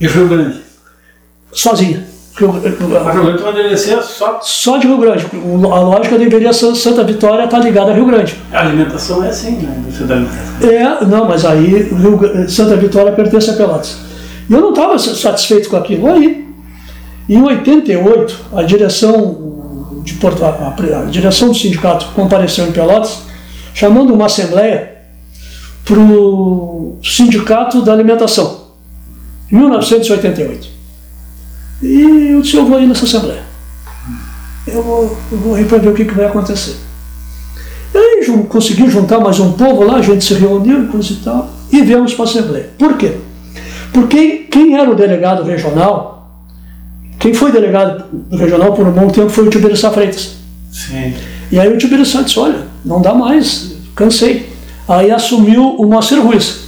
E Rio Grande. Sozinha. Rio- Mas Rio Grande vai envelhecer só. Só de Rio Grande. A lógica deveria ser Santa Vitória estar ligada a Rio Grande. A alimentação é assim, né? Alimentação. É, não, mas aí Rio Gra- Santa Vitória pertence a Pelotas. E eu não estava satisfeito com aquilo. Aí, em 88, a direção, de Porto, a, a- a direção do sindicato compareceu em Pelotas, chamando uma assembleia para o sindicato da alimentação. Em 1988. E eu disse, eu vou ir nessa Assembleia. Eu vou, eu vou ir para ver o que, que vai acontecer. E aí jun, consegui juntar mais um povo lá, a gente se reuniu e coisa e tal, e viemos para a Assembleia. Por quê? Porque quem era o delegado regional, quem foi delegado regional por um bom tempo foi o Tiberiçá Freitas. Sim. E aí o Tiberiçá disse, olha, não dá mais, cansei. Aí assumiu o Moacir Ruiz.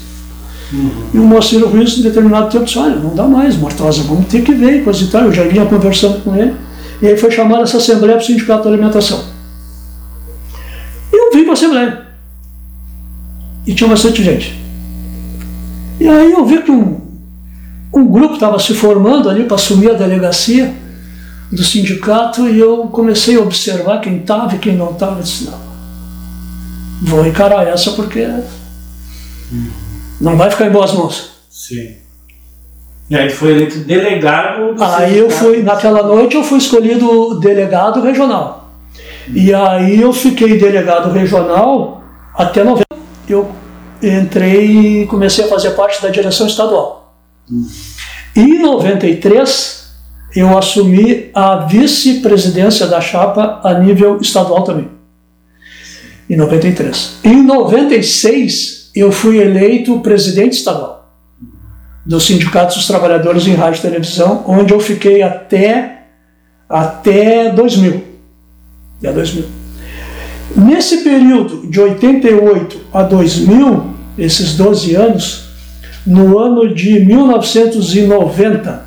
Uhum. E o Moacir Ruiz, em determinado tempo, disse, olha, não dá mais, Mortosa, vamos ter que ver, coisa e tal. Eu já vinha conversando com ele. E aí foi chamada essa Assembleia para o Sindicato da Alimentação. Eu vim para a Assembleia. E tinha bastante gente. E aí eu vi que um, um grupo estava se formando ali para assumir a delegacia do sindicato e eu comecei a observar quem estava e quem não estava. Eu disse, não, vou encarar essa porque não vai ficar em boas mãos. Sim. E aí foi eleito delegado do Aí eu fui, naquela noite eu fui escolhido delegado regional. E aí eu fiquei delegado regional até novembro. Eu entrei e comecei a fazer parte da direção estadual. Hum. E em 93 eu assumi a vice-presidência da chapa a nível estadual também. Em 93. Em 96 eu fui eleito presidente estadual dos sindicatos dos trabalhadores em rádio e televisão, onde eu fiquei até até 2000. Até 2000. Nesse período de 88 a 2000, esses 12 anos, no ano de 1990,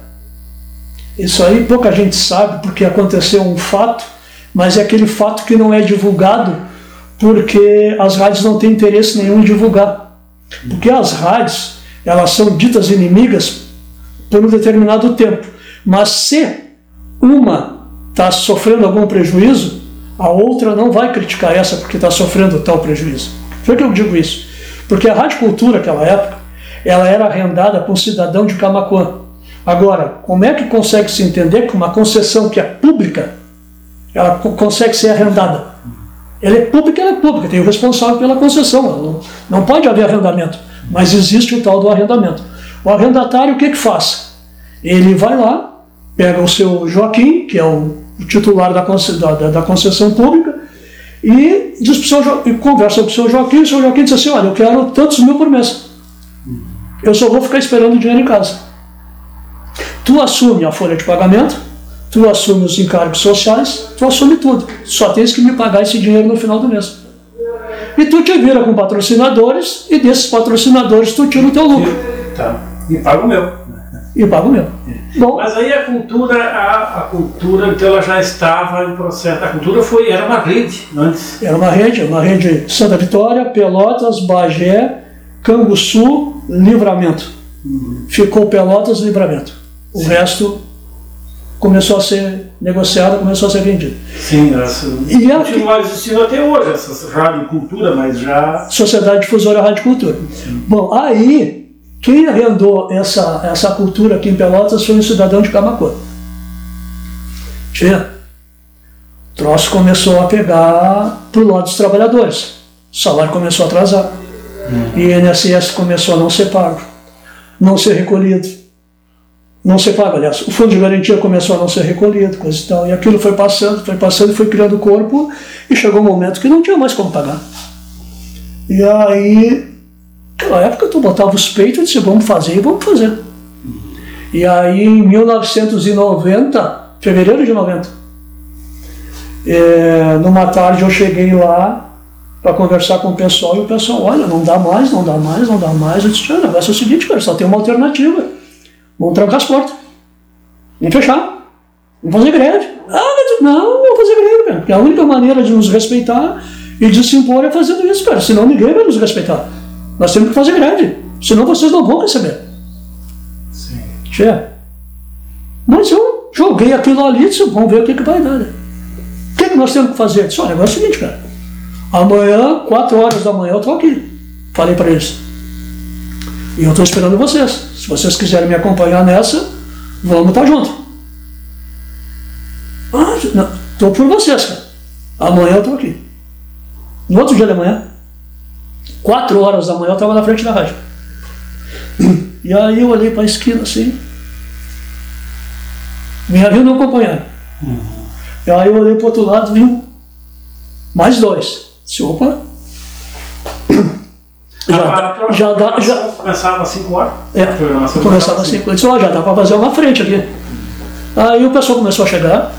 isso aí pouca gente sabe porque aconteceu um fato, mas é aquele fato que não é divulgado porque as rádios não têm interesse nenhum em divulgar. Porque as rádios, elas são ditas inimigas por um determinado tempo. Mas se uma está sofrendo algum prejuízo, a outra não vai criticar essa porque está sofrendo tal prejuízo. Por que eu digo isso? Porque a Rádio Cultura, naquela época, ela era arrendada por um cidadão de Camacuã. Agora, como é que consegue se entender que uma concessão que é pública, ela consegue ser arrendada? Ela é pública, ela é pública, tem o responsável pela concessão, não, não pode haver arrendamento, mas existe o tal do arrendamento. O arrendatário o que, que faz? Ele vai lá, pega o seu Joaquim, que é o titular da, da, da concessão pública, e, diz pro seu, e conversa com o seu Joaquim, e o seu Joaquim diz assim, olha, eu quero tantos mil por mês. Eu só vou ficar esperando o dinheiro em casa. Tu assume a folha de pagamento, tu assume os encargos sociais, tu assume tudo. Só tens que me pagar esse dinheiro no final do mês. E tu te vira com patrocinadores e desses patrocinadores tu tira o teu lucro. Tá. E paga o meu. E paga o meu. Bom, Mas aí a cultura, a, a, cultura, então ela já estava em processo. A cultura foi, era uma rede antes. Era uma rede, uma rede Santa Vitória, Pelotas, Bagé, Canguçu, Livramento. Uhum. Ficou Pelotas, Livramento. O Sim. resto começou a ser negociado, começou a ser vendido. Sim, essa e a, continua existindo até hoje, essa rádio cultura, mas já... Sociedade Difusora Rádio Cultura. Sim. Bom, aí, quem arrendou essa, essa cultura aqui em Pelotas foi um cidadão de Camacuã. Tinha. O troço começou a pegar pro lado dos trabalhadores. O salário começou a atrasar. Hum. E o INSS começou a não ser pago, não ser recolhido não ser pago. Aliás, o fundo de garantia começou a não ser recolhido, coisa e tal. E aquilo foi passando, foi passando, foi criando corpo e chegou um momento que não tinha mais como pagar. E aí, naquela época, tu botava os peitos e disse: vamos fazer e vamos fazer. E aí, em 1990, fevereiro de 90, é, numa tarde eu cheguei lá para conversar com o pessoal e o pessoal: olha, não dá mais, não dá mais, não dá mais. Eu disse: o negócio é o seguinte, cara, só tem uma alternativa Vamos trancar as portas. Vamos fechar. Vamos fazer greve. Ah, não, vamos fazer greve, cara. Porque a única maneira de nos respeitar e de se impor é fazendo isso, cara. Senão ninguém vai nos respeitar. Nós temos que fazer greve. Senão vocês não vão receber. Sim. Tchê. Mas eu joguei aquilo ali e disse, vamos ver o que, que vai dar. Né? O que, que nós temos que fazer? Eu disse, olha, é o seguinte, cara. Amanhã, 4 horas da manhã, eu estou aqui. Falei para eles. E eu estou esperando vocês. Se vocês quiserem me acompanhar nessa, vamos estar tá junto. Ah, estou por vocês, cara. Amanhã eu estou aqui. No outro dia de manhã, quatro horas da manhã, eu estava na frente da rádio. E aí eu olhei para a esquina assim. Minha vida não acompanhando. E aí eu olhei para o outro lado, vi mais dois. Disse, opa. Já, dá- já dá. Já, Começava às 5 horas. é, começava eu disse, ó, já dá para fazer uma frente aqui. Aí o pessoal começou a chegar,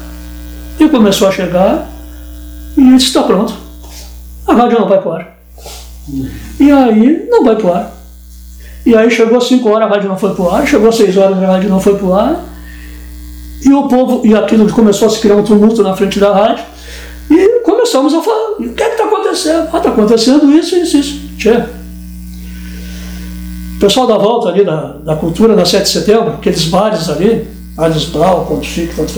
e começou a chegar, e disse, está pronto. A rádio não vai pro ar. E aí, não vai pro ar. E aí chegou às 5 horas, a rádio não foi pro ar, chegou às 6 horas, a rádio não foi pro ar, e o povo, e aquilo começou a se criar um tumulto na frente da rádio, e começamos a falar, o que é que está acontecendo? Ah, está acontecendo isso, isso, isso. Tchê, o pessoal da volta ali da, da cultura na 7 de setembro, aqueles bares ali, Alice Brau, Ponto Chique, tanto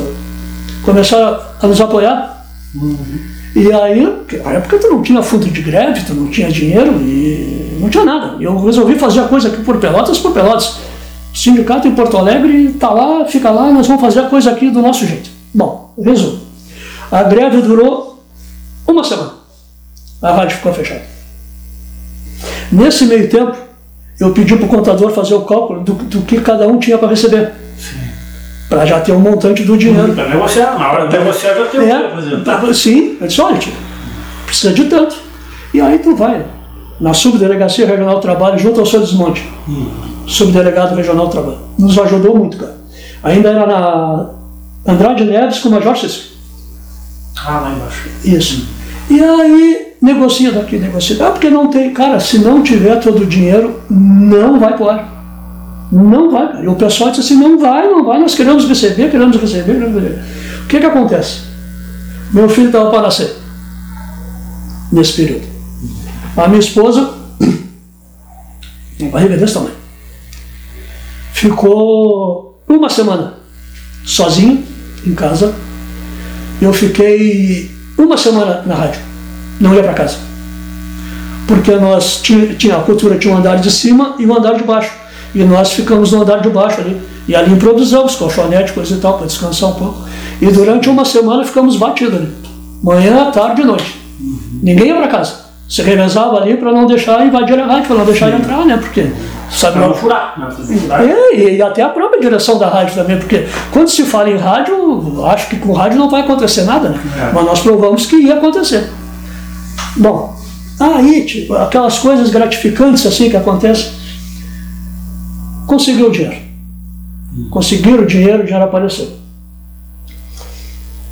começaram a nos apoiar. E aí, na época tu não tinha fundo de greve, tu não tinha dinheiro e não tinha nada. E eu resolvi fazer a coisa aqui por Pelotas, por Pelotas. O sindicato em Porto Alegre tá lá, fica lá, nós vamos fazer a coisa aqui do nosso jeito. Bom, resumo. A greve durou uma semana. A rádio ficou fechada. Nesse meio tempo, eu pedi para o contador fazer o cálculo do, do que cada um tinha para receber. Para já ter um montante do dinheiro. Para negociar, na hora de negociar já tem o que apresentar. É, sim, eu disse, olha, precisa de tanto. E aí tu vai na Subdelegacia Regional do Trabalho, junto ao seu desmonte. Subdelegado Regional do Trabalho. Nos ajudou muito, cara. Ainda era na Andrade Neves com o Major Cícero. Ah, lá embaixo. Isso. E aí, negocia daqui, negocia. Ah, porque não tem. Cara, se não tiver todo o dinheiro, não vai pro ar. Não vai, cara. E o pessoal disse assim: não vai, não vai, nós queremos receber, queremos receber, queremos receber. O que que acontece? Meu filho estava para nascer. Nesse período. A minha esposa, barriga desse tamanho, ficou uma semana sozinha em casa. Eu fiquei uma semana na rádio, não ia para casa. Porque nós tinha, tinha a cultura tinha um andar de cima e um andar de baixo. E nós ficamos no andar de baixo ali. E ali improvisamos, colchonete, coisa e tal, para descansar um pouco. E durante uma semana ficamos batidos ali. Manhã, tarde e noite. Ninguém ia para casa. Se revezava ali para não deixar invadir a rádio, para não deixar entrar, né? Porque sabe não furar. né? Não furar. é, e, e até a própria direção da rádio também, porque quando se fala em rádio, acho que com rádio não vai acontecer nada, né? É. Mas nós provamos que ia acontecer. Bom, aí, tipo, aquelas coisas gratificantes assim que acontecem. Conseguiu o dinheiro. Conseguiram o dinheiro, o dinheiro apareceu.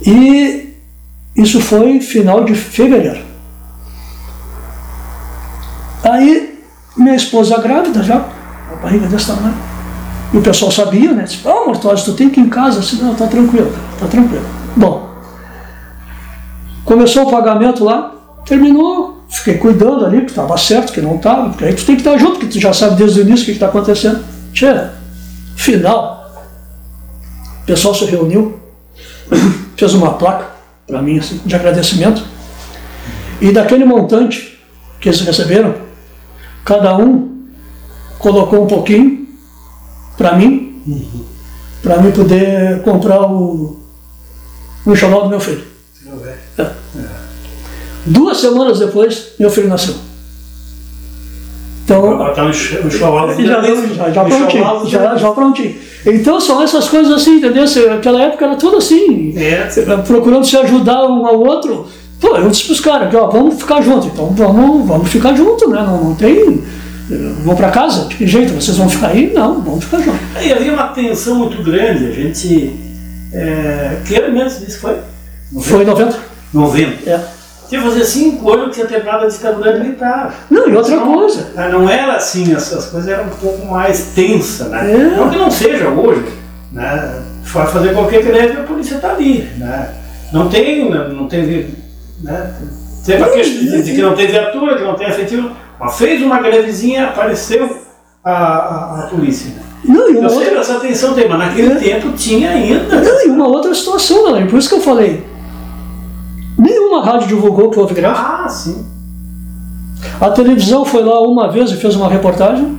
E isso foi final de fevereiro. Aí, minha esposa grávida já, a barriga desse tamanho. E o pessoal sabia, né? Disse, ó, Mortosa, tu tem que ir em casa. Disse, não, tá tranquilo, tá tranquilo. Bom, começou o pagamento lá, terminou, fiquei cuidando ali, que estava certo, que não estava, porque aí tu tem que estar junto, que tu já sabe desde o início o que está acontecendo. Tchê, final, o pessoal se reuniu, fez uma placa para mim, assim, de agradecimento, e daquele montante que eles receberam, cada um colocou um pouquinho para mim, para mim poder comprar o, o enxoval do meu filho. É. Duas semanas depois, meu filho nasceu. Então, Botar o enx- o enxoval. já, já, prontinho, já, já prontinho. Então são essas coisas assim, entendeu? Naquela época era tudo assim, É. procurando se ajudar um ao outro. Pô, eu disse pros caras, que, ó, vamos ficar juntos, então vamos, vamos ficar juntos, né? Não, não tem. Vou para casa, de que jeito? Vocês vão ficar aí? Não, vamos ficar juntos. E havia uma tensão muito grande. A gente. É, que ano mesmo isso foi? Foi em 90. 90. É. Tinha que fazer cinco anos que tinha terminado a ditadura militar. Não, e outra Então, coisa. Não era assim, as, as coisas eram um pouco mais tensas, né? É. Não que não seja hoje, né? Vai fazer qualquer greve, a polícia está ali, né? Não tem, não teve, né? De, de que não tem viatura, que não tem efetivo, mas fez uma grevezinha, apareceu a, a, a polícia. Não, Eu sei outra, que essa tensão tem, mas naquele É. tempo tinha ainda. não, e uma outra situação, galera. Por isso que eu falei. Nenhuma rádio divulgou que houve greve. Ah, sim. A televisão foi lá uma vez e fez uma reportagem.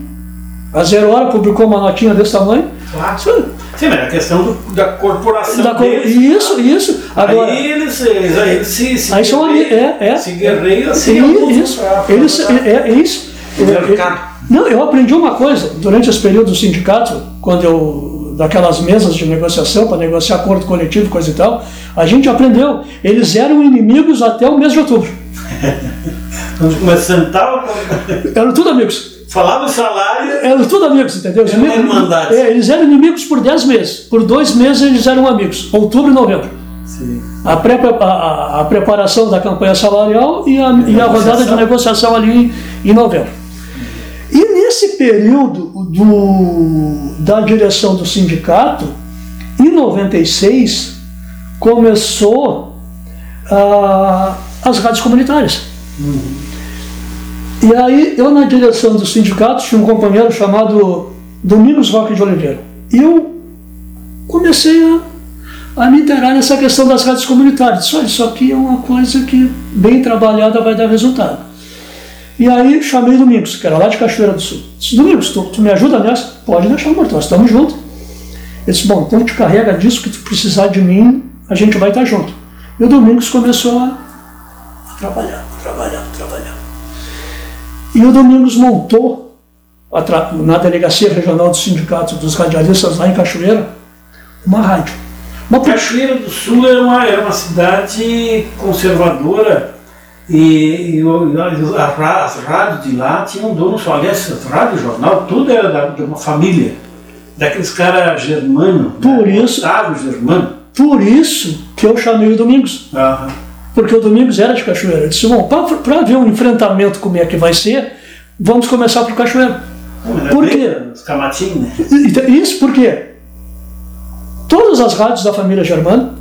A Zero Hora publicou uma notinha desse tamanho. Claro. Isso- Sim, mas é a questão do- da corporação da co- deles. Isso, isso. Agora, aí eles, eles, aí eles se, se aí são é, é. se guerreiam, se Sim, abusam isso. pra- Eles, pra- é, é isso. o mercado. Não, eu aprendi uma coisa durante esse período do sindicato, quando eu daquelas mesas de negociação para negociar acordo coletivo, coisa e tal, a gente aprendeu. Eles eram inimigos até o mês de outubro. Mas sentava, Eram tudo amigos. Falava o salário, Eram tudo amigos, entendeu? Os Era uma amigos- irmandade. é, eles eram inimigos por 10 meses. Por dois meses eles eram amigos. Outubro e novembro. A, pré- a- a- preparação da campanha salarial e a, e a rodada de negociação ali em, em novembro. E nesse período do, da direção do sindicato, em 96, começou ah, as rádios comunitárias. E aí, eu na direção do sindicato tinha um companheiro chamado Domingos Roque de Oliveira. E eu comecei a, a me inteirar nessa questão das rádios comunitárias. Só isso aqui é uma coisa que, bem trabalhada, vai dar resultado. E aí chamei Domingos, que era lá de Cachoeira do Sul. Disse, Domingos, tu, tu me ajuda nessa? Pode deixar, amor, nós estamos juntos. Ele disse, bom, então te carrega disso, que tu precisar de mim, a gente vai estar junto. E o Domingos começou a trabalhar, trabalhar. E o Domingos montou, na delegacia regional do Sindicato dos Radialistas, lá em Cachoeira, uma rádio. Uma Cachoeira do Sul era uma, era uma cidade conservadora e, e e a as rádios de lá tinham um dono só. Aliás, as rádios, jornal, tudo era da- de uma família. Daqueles caras germano. Por né? isso- Otávio Germano. Por isso que eu chamei o Domingos. Aham. Porque o Domingos era de Cachoeira. Eu disse, bom, para ver um enfrentamento como é que vai ser, vamos começar por Cachoeira. Era Por quê? Os camatinhos, né? Isso porque todas as rádios da família Germano,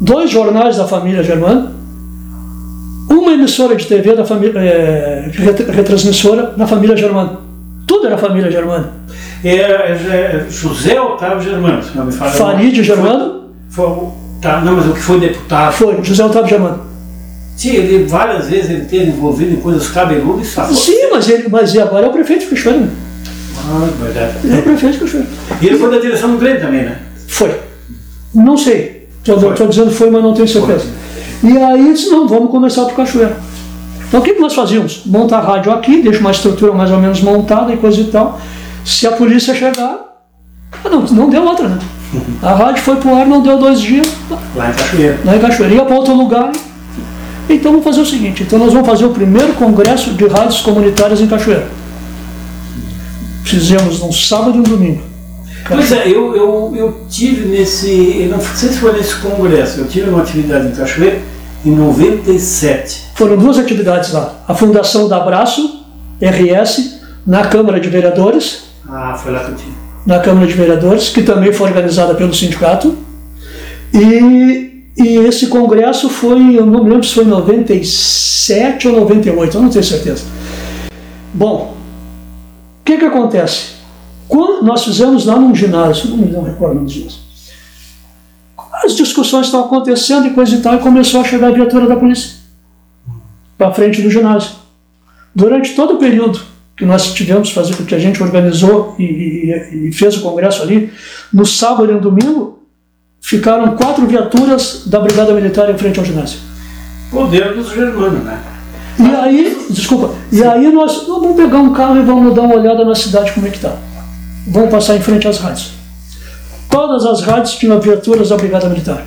dois jornais da família Germano, uma emissora de TV da família, é, ret- retransmissora da família Germano. Tudo era família Germano. É, é, é José Otávio Germano, se não me falha. Farid Germano Foi, o- tá, não, mas o que foi deputado. foi José Otávio Germano. Sim, ele várias vezes ele teve envolvido em coisas cabeludas e safou. Sim, mas ele, mas agora é o prefeito de Cachoeira. Ah, verdade. Ele é o prefeito de Cachoeira. E ele foi da direção do Grêmio também, né? Foi. Não sei. Foi. Estou dizendo foi, mas não tenho certeza. E aí disse, não, vamos começar por Cachoeira. Então o que que nós fazíamos? Montar a rádio aqui, deixa uma estrutura mais ou menos montada e coisa e tal. Se a polícia chegar. Ah, não, não deu outra, né? A rádio foi pro ar, não deu dois dias, Lá em Cachoeira. lá em Cachoeira. Ia para outro lugar. Então vamos fazer o seguinte, então nós vamos fazer o primeiro congresso de rádios comunitárias em Cachoeira. Fizemos num sábado e um domingo. Pois é, eu, eu, eu tive nesse. Eu não sei se foi nesse congresso, eu tive uma atividade em Cachoeira em 97. Foram duas atividades lá. A fundação da Abraço, RS, na Câmara de Vereadores, Ah, foi lá que eu tive. Na Câmara de Vereadores, que também foi organizada pelo sindicato. E, e esse congresso foi, eu não me lembro se foi em 97 ou 98, eu não tenho certeza. Bom, o que que acontece? Quando nós fizemos lá num ginásio, não me não recordo dos dias, as discussões estão acontecendo e coisa e tal, e começou a chegar a viatura da polícia para frente do ginásio. Durante todo o período que nós tivemos fazer, que a gente organizou e, e- e fez o congresso ali, no sábado e no domingo, ficaram quatro viaturas da Brigada Militar em frente ao ginásio. Poder dos germanos, né? E aí, desculpa, e aí nós "Não, vamos pegar um carro e vamos dar uma olhada na cidade como é que está. Vamos passar em frente às rádios. Todas as rádios tinham viaturas da Brigada Militar.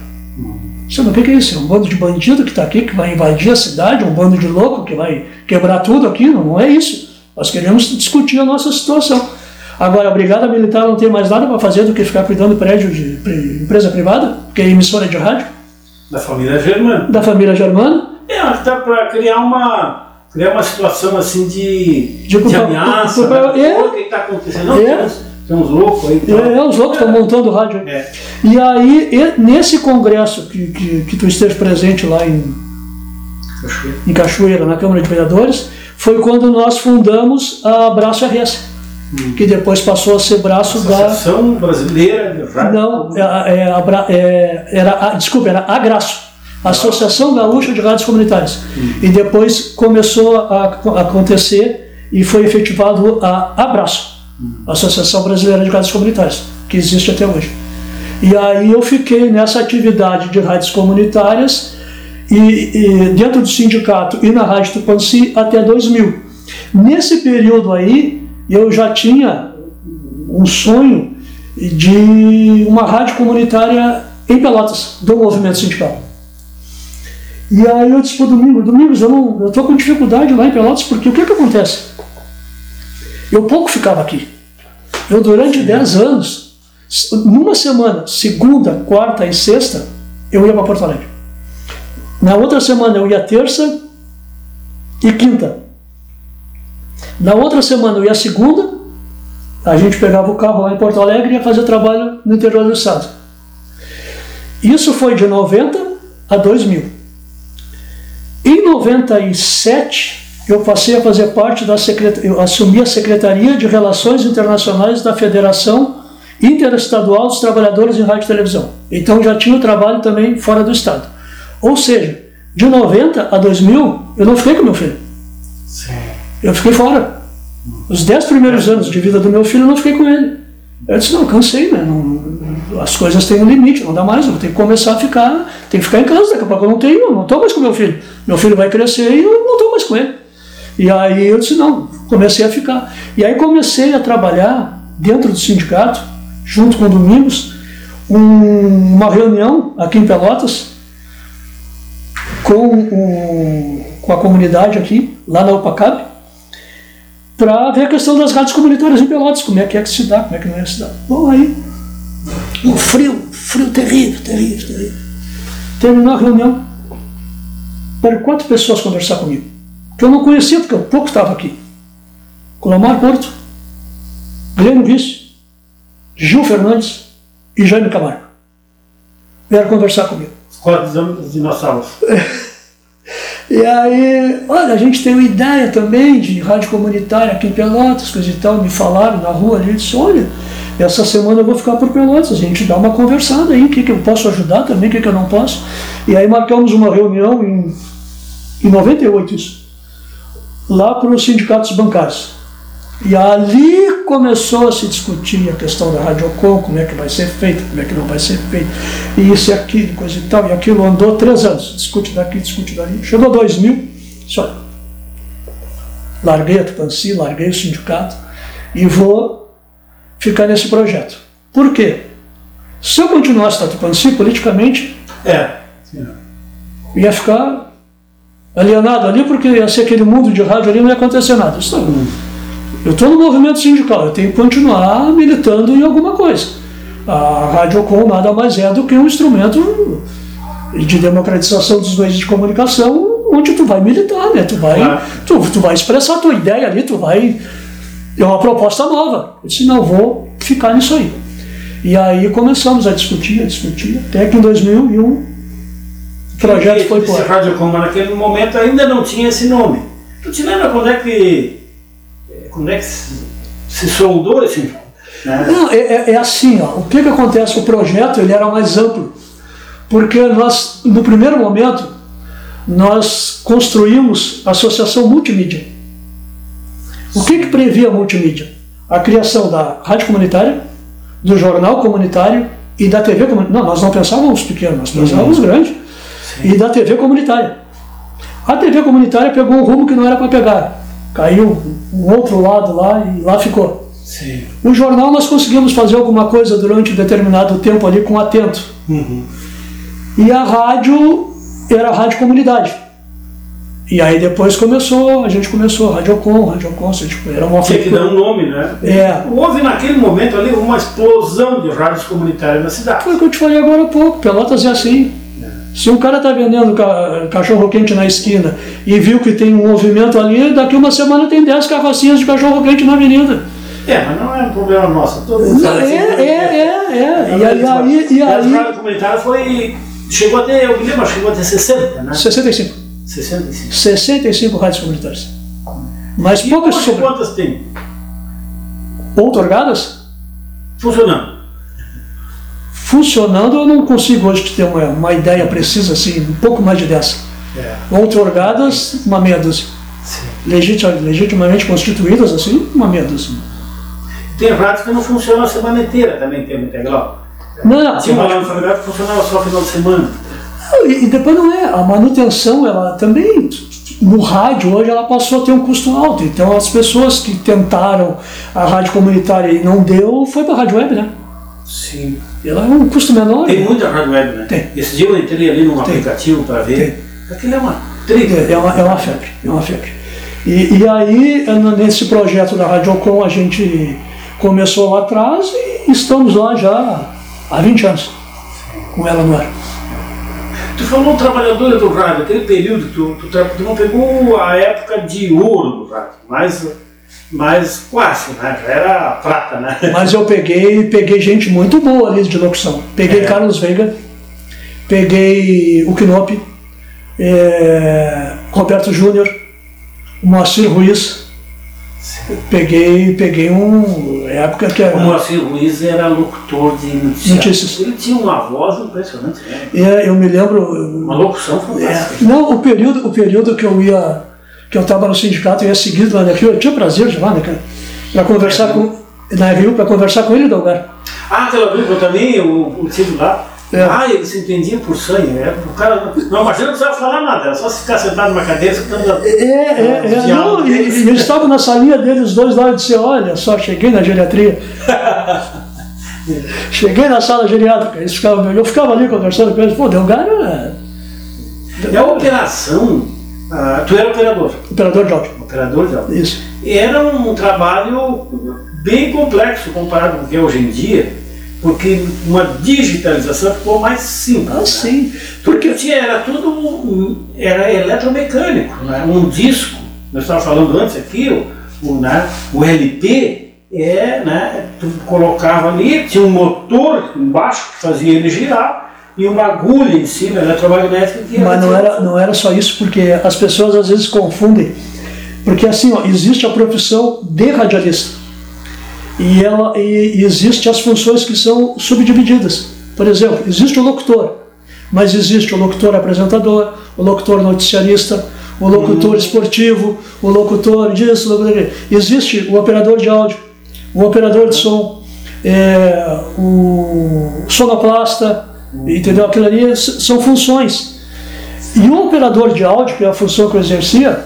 Sabe o que que é isso? É um bando de bandido que está aqui, que vai invadir a cidade, um bando de louco que vai quebrar tudo aqui. Não, não é isso. Nós queremos discutir a nossa situação. Agora, a Brigada Militar não tem mais nada para fazer do que ficar cuidando do prédio de empresa privada, que é emissora de rádio, Da família germana. da família Germana. É, tá para criar uma. Criar uma situação assim de, De- de ameaça. pra- né? é. O que está acontecendo? Não, É. tem, uns, loucos aí. tal. É, é, os loucos estão montando rádio. É. E aí, nesse congresso que, que, que tu esteve presente lá em, Cachoeira. em Cachoeira, na Câmara de Vereadores, foi quando nós fundamos a Braço RS, que depois passou a ser braço da. Associação Brasileira de Rádio. Não, é, é, é, era, a, desculpa, era a Graço, Associação Gaúcha de Rádios Comunitárias. E depois começou a, a acontecer e foi efetivado a Abraço, Associação Brasileira de Rádios Comunitárias, que existe até hoje. E aí eu fiquei nessa atividade de rádios comunitárias e, e dentro do sindicato e na Rádio Tupanci até 2000. Nesse período aí, eu já tinha um sonho de uma rádio comunitária em Pelotas, do movimento sindical. E aí eu disse para o Domingos, Domingos, eu não, eu estou com dificuldade lá em Pelotas, porque o que que acontece? Eu pouco ficava aqui. Eu durante 10 anos, numa semana, segunda, quarta e sexta, eu ia para Porto Alegre. Na outra semana eu ia terça e quinta. Na outra semana eu ia segunda, a gente pegava o carro lá em Porto Alegre e ia fazer trabalho no interior do estado. Isso foi de 90 a 2000. Em 97, eu passei a fazer parte da secretaria, eu assumi a Secretaria de Relações Internacionais da Federação Interestadual dos Trabalhadores em Rádio e Televisão. Então já tinha o trabalho também fora do Estado. Ou seja, de 90 a 2000, eu não fiquei com meu filho. Sim. Eu fiquei fora. Os 10 primeiros anos de vida do meu filho, eu não fiquei com ele. Eu disse, não, cansei, né? Não, as coisas têm um limite, não dá mais, eu vou ter que começar a ficar, tem que ficar em casa, daqui a pouco eu não tenho, não estou mais com meu filho. Meu filho vai crescer e eu não estou mais com ele. E aí eu disse, não, comecei a ficar. E aí comecei a trabalhar dentro do sindicato, junto com o Domingos, um, uma reunião aqui em Pelotas, com, o, com a comunidade aqui, lá na Upacab, para ver a questão das rádios comunitárias em Pelotas, como é que é que se dá, como é que não é que se dá. Bom, aí, um frio, frio terrível, terrível, terrível. Terminou a reunião, para quatro pessoas conversar comigo, que eu não conhecia, porque eu pouco estava aqui. Colomar Porto, Guilherme Vício, Gil Fernandes e Jaime Camargo. Vieram conversar comigo. Quantos dinossauros? E aí, olha, a gente tem uma ideia também de rádio comunitária aqui em Pelotas, coisa e tal, me falaram na rua ali, disse, olha, essa semana eu vou ficar por Pelotas, a gente dá uma conversada aí, o que, que eu posso ajudar também, o que, que eu não posso. E aí marcamos uma reunião em, em 98, isso, lá para os sindicatos bancários. E ali começou a se discutir a questão da Radiocom, como é que vai ser feito, como é que não vai ser feito, e isso e aquilo, coisa e tal, e aquilo andou três anos, discute daqui, discute dali. Chegou 2000, só larguei a Tupanci, larguei o sindicato e vou ficar nesse projeto. Por quê? Se eu continuasse na Tupanci politicamente, é. ia ficar alienado ali, porque ia ser aquele mundo de rádio ali, não ia acontecer nada. Isso não. Eu estou no movimento sindical, eu tenho que continuar militando em alguma coisa. A Radiocom nada mais é do que um instrumento de democratização dos meios de comunicação, onde tu vai militar, né? Tu vai, tu, tu vai expressar a tua ideia ali, tu vai. É uma proposta nova. Eu disse, não, vou ficar nisso aí. E aí começamos a discutir, a discutir, até que em 2001 o projeto foi por. Radiocom, naquele momento ainda não tinha esse nome. Tu te lembra quando é que como é que se, se soldou esse né? Não, é, é, é, assim, ó, o que, que acontece? O projeto ele era mais amplo, porque nós, no primeiro momento, nós construímos a associação multimídia. O que, que previa a multimídia? A criação da rádio comunitária, do jornal comunitário e da TV comunitária. Não, nós não pensávamos pequeno, nós pensávamos uhum. grande. Sim. E da TV comunitária. A TV comunitária pegou um rumo que não era para pegar caiu um outro lado lá e lá ficou. Sim. O jornal nós conseguimos fazer alguma coisa durante um determinado tempo ali com atento. Uhum. E a rádio era a rádio comunidade. E aí depois começou, a gente começou, Radiocom, Radiocom, tipo, era uma Tinha que dar um nome, né? É. Houve naquele momento ali uma explosão de rádios comunitárias na cidade. Foi o que eu te falei agora há pouco, Pelotas é assim. Se um cara está vendendo cachorro quente na esquina e viu que tem um movimento ali, daqui uma semana tem 10 carrocinhas de cachorro quente na avenida. É, mas não é um problema nosso. Todo mundo não, é, é, é, é. E aí, aí, e aí. A comunitária foi. Chegou até, eu me lembro, chegou até 60, né? 65. 65. 65 rádios comunitárias. Mas e poucas. Sobre... Quantas tem? Outorgadas? Funcionando funcionando, eu não consigo hoje ter uma, uma ideia precisa, assim, um pouco mais de dessa. É. Outorgadas, uma meia dúzia. Legitim, legitimamente constituídas, assim, uma meia dúzia. Tem rádios que não funcionam a semana inteira também, tem integral. Não, Tinha uma que funcionava só no final de semana. E, e depois não é, a manutenção, ela também, no rádio hoje, ela passou a ter um custo alto. Então as pessoas que tentaram a rádio comunitária e não deu, foi para a rádio web, né? Sim. Ela é um custo menor. Tem muita rádio web, né? Tem. Esse dia eu entrei ali num aplicativo para ver. Aquilo é uma trilha. É, é uma, é uma febre, é uma febre. E, e aí, nesse projeto da Radiocom, a gente começou lá atrás e estamos lá já há 20 anos com ela no ar. Tu falou trabalhadora do rádio, aquele período, tu, tu, tu, não pegou a época de ouro do rádio, mas, mas quase, né? Era prata, né? Mas eu peguei, peguei gente muito boa ali de locução. Peguei é. Carlos Veiga, peguei o Knop, é, Roberto Júnior, Moacir Ruiz. Peguei, peguei um. época que era. O Moacir Ruiz era locutor de notícias. notícias. Ele tinha uma voz impressionante. Né? É, eu me lembro. Uma locução fantástica. É, não, o período, o período que eu ia. Que eu estava no sindicato, eu ia seguido lá na Rio, eu tinha prazer de lá, né, cara? Para conversar é, com. Na Rio, para conversar com ele do lugar. Ah, aquela vez eu também, o, o tive lá. É. Ah, eles entendiam por sonho. É, o cara, não, imagina não precisava falar nada, era só ficar sentado numa cadeira escutando. É, é, é, não, e, e eles estavam na salinha deles, dois lá, e disse: Olha só, cheguei na geriatria. cheguei na sala geriátrica, eles ficavam, eu ficava ali conversando com eles, pô, Delgado é. E a operação, ah, tu era operador? Operador de áudio. Operador de áudio. Isso. Era um trabalho bem complexo comparado com o que é hoje em dia porque uma digitalização ficou mais simples. Ah, né? sim. Porque tinha, era tudo era eletromecânico, né? um disco, nós estávamos falando antes aqui, o, o, né? o LP é, né? tu colocava ali, tinha um motor embaixo que fazia ele girar e uma agulha em cima, eletromagnética. Que Mas não era, não era só isso, porque as pessoas às vezes confundem, porque assim, ó, existe a profissão de radialista e, ela, e existe as funções que são subdivididas. Por exemplo, existe o locutor, mas existe o locutor apresentador, o locutor noticiarista, o locutor uhum. esportivo, o locutor disso, o locutor Existe o operador de áudio, o operador de som, é, o sonoplasta, uhum. Entendeu? Aquilo ali são funções. E o operador de áudio, que é a função que eu exercia,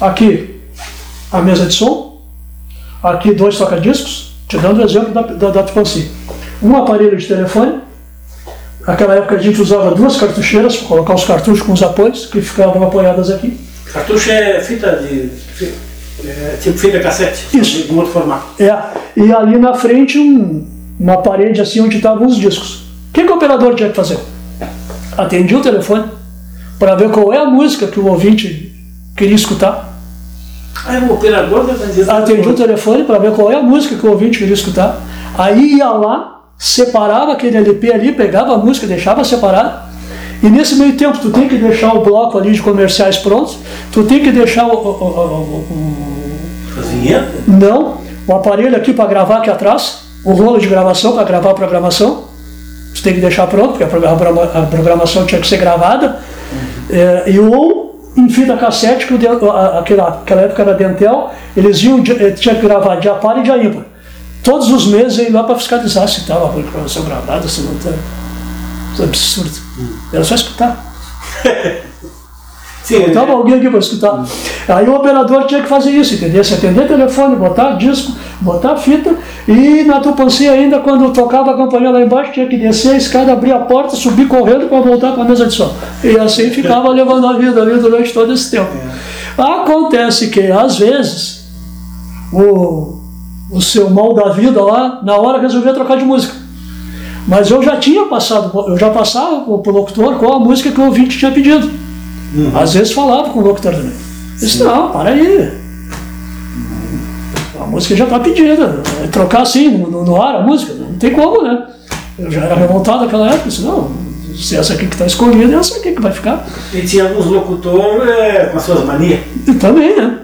aqui a mesa de som, aqui dois toca-discos, te dando o exemplo da, da, da Tupanci. Um aparelho de telefone, naquela época a gente usava duas cartucheiras para colocar os cartuchos com os apoios, que ficavam apoiadas aqui. Cartucho é fita de. É, tipo fita cassete, Isso. de um outro formato. É, e ali na frente um, uma parede assim onde estavam os discos. O que, que o operador tinha que fazer? Atendia o telefone para ver qual é a música que o ouvinte queria escutar Aí o operador Atendia o telefone para ver qual é a música que o ouvinte queria escutar. Aí ia lá, separava aquele LP ali, pegava a música, deixava separado. E nesse meio tempo tu tem que deixar o bloco ali de comerciais pronto, tu tem que deixar o. o, o, o Não, o aparelho aqui para gravar aqui atrás, o rolo de gravação para gravar a programação. Tu tem que deixar pronto, porque a programação tinha que ser gravada. Uhum. É, e ou em fita cassete, que o, aquela, aquela época era Dentel, eles iam, eh, tinha que gravar de par e de ímpar. Todos os meses eu ia lá para fiscalizar se estava a programação gravada, se não estava. Isso é absurdo. Era só escutar. Sim, Estava alguém aqui para escutar. Aí o operador tinha que fazer isso, entendeu? Se atender telefone, botar disco, botar fita, e na Tupanci ainda, quando tocava a campanha lá embaixo, tinha que descer a escada, abrir a porta, subir correndo para voltar para a mesa de som. E assim ficava levando a vida ali durante todo esse tempo. Acontece que, às vezes, o, o seu mal da vida lá, na hora resolvia trocar de música. Mas eu já tinha passado, eu já passava para o locutor qual a música que o ouvinte tinha pedido. Uhum. Às vezes falava com o locutor também. Disse, não, para aí. A música já está pedida. É trocar assim, no, no, ar a música, não tem como, né? Eu já era revoltado naquela época, disse, não, se essa aqui que está escolhida, é essa aqui que vai ficar. E tinha alguns locutores é, com as suas manias. Também, né?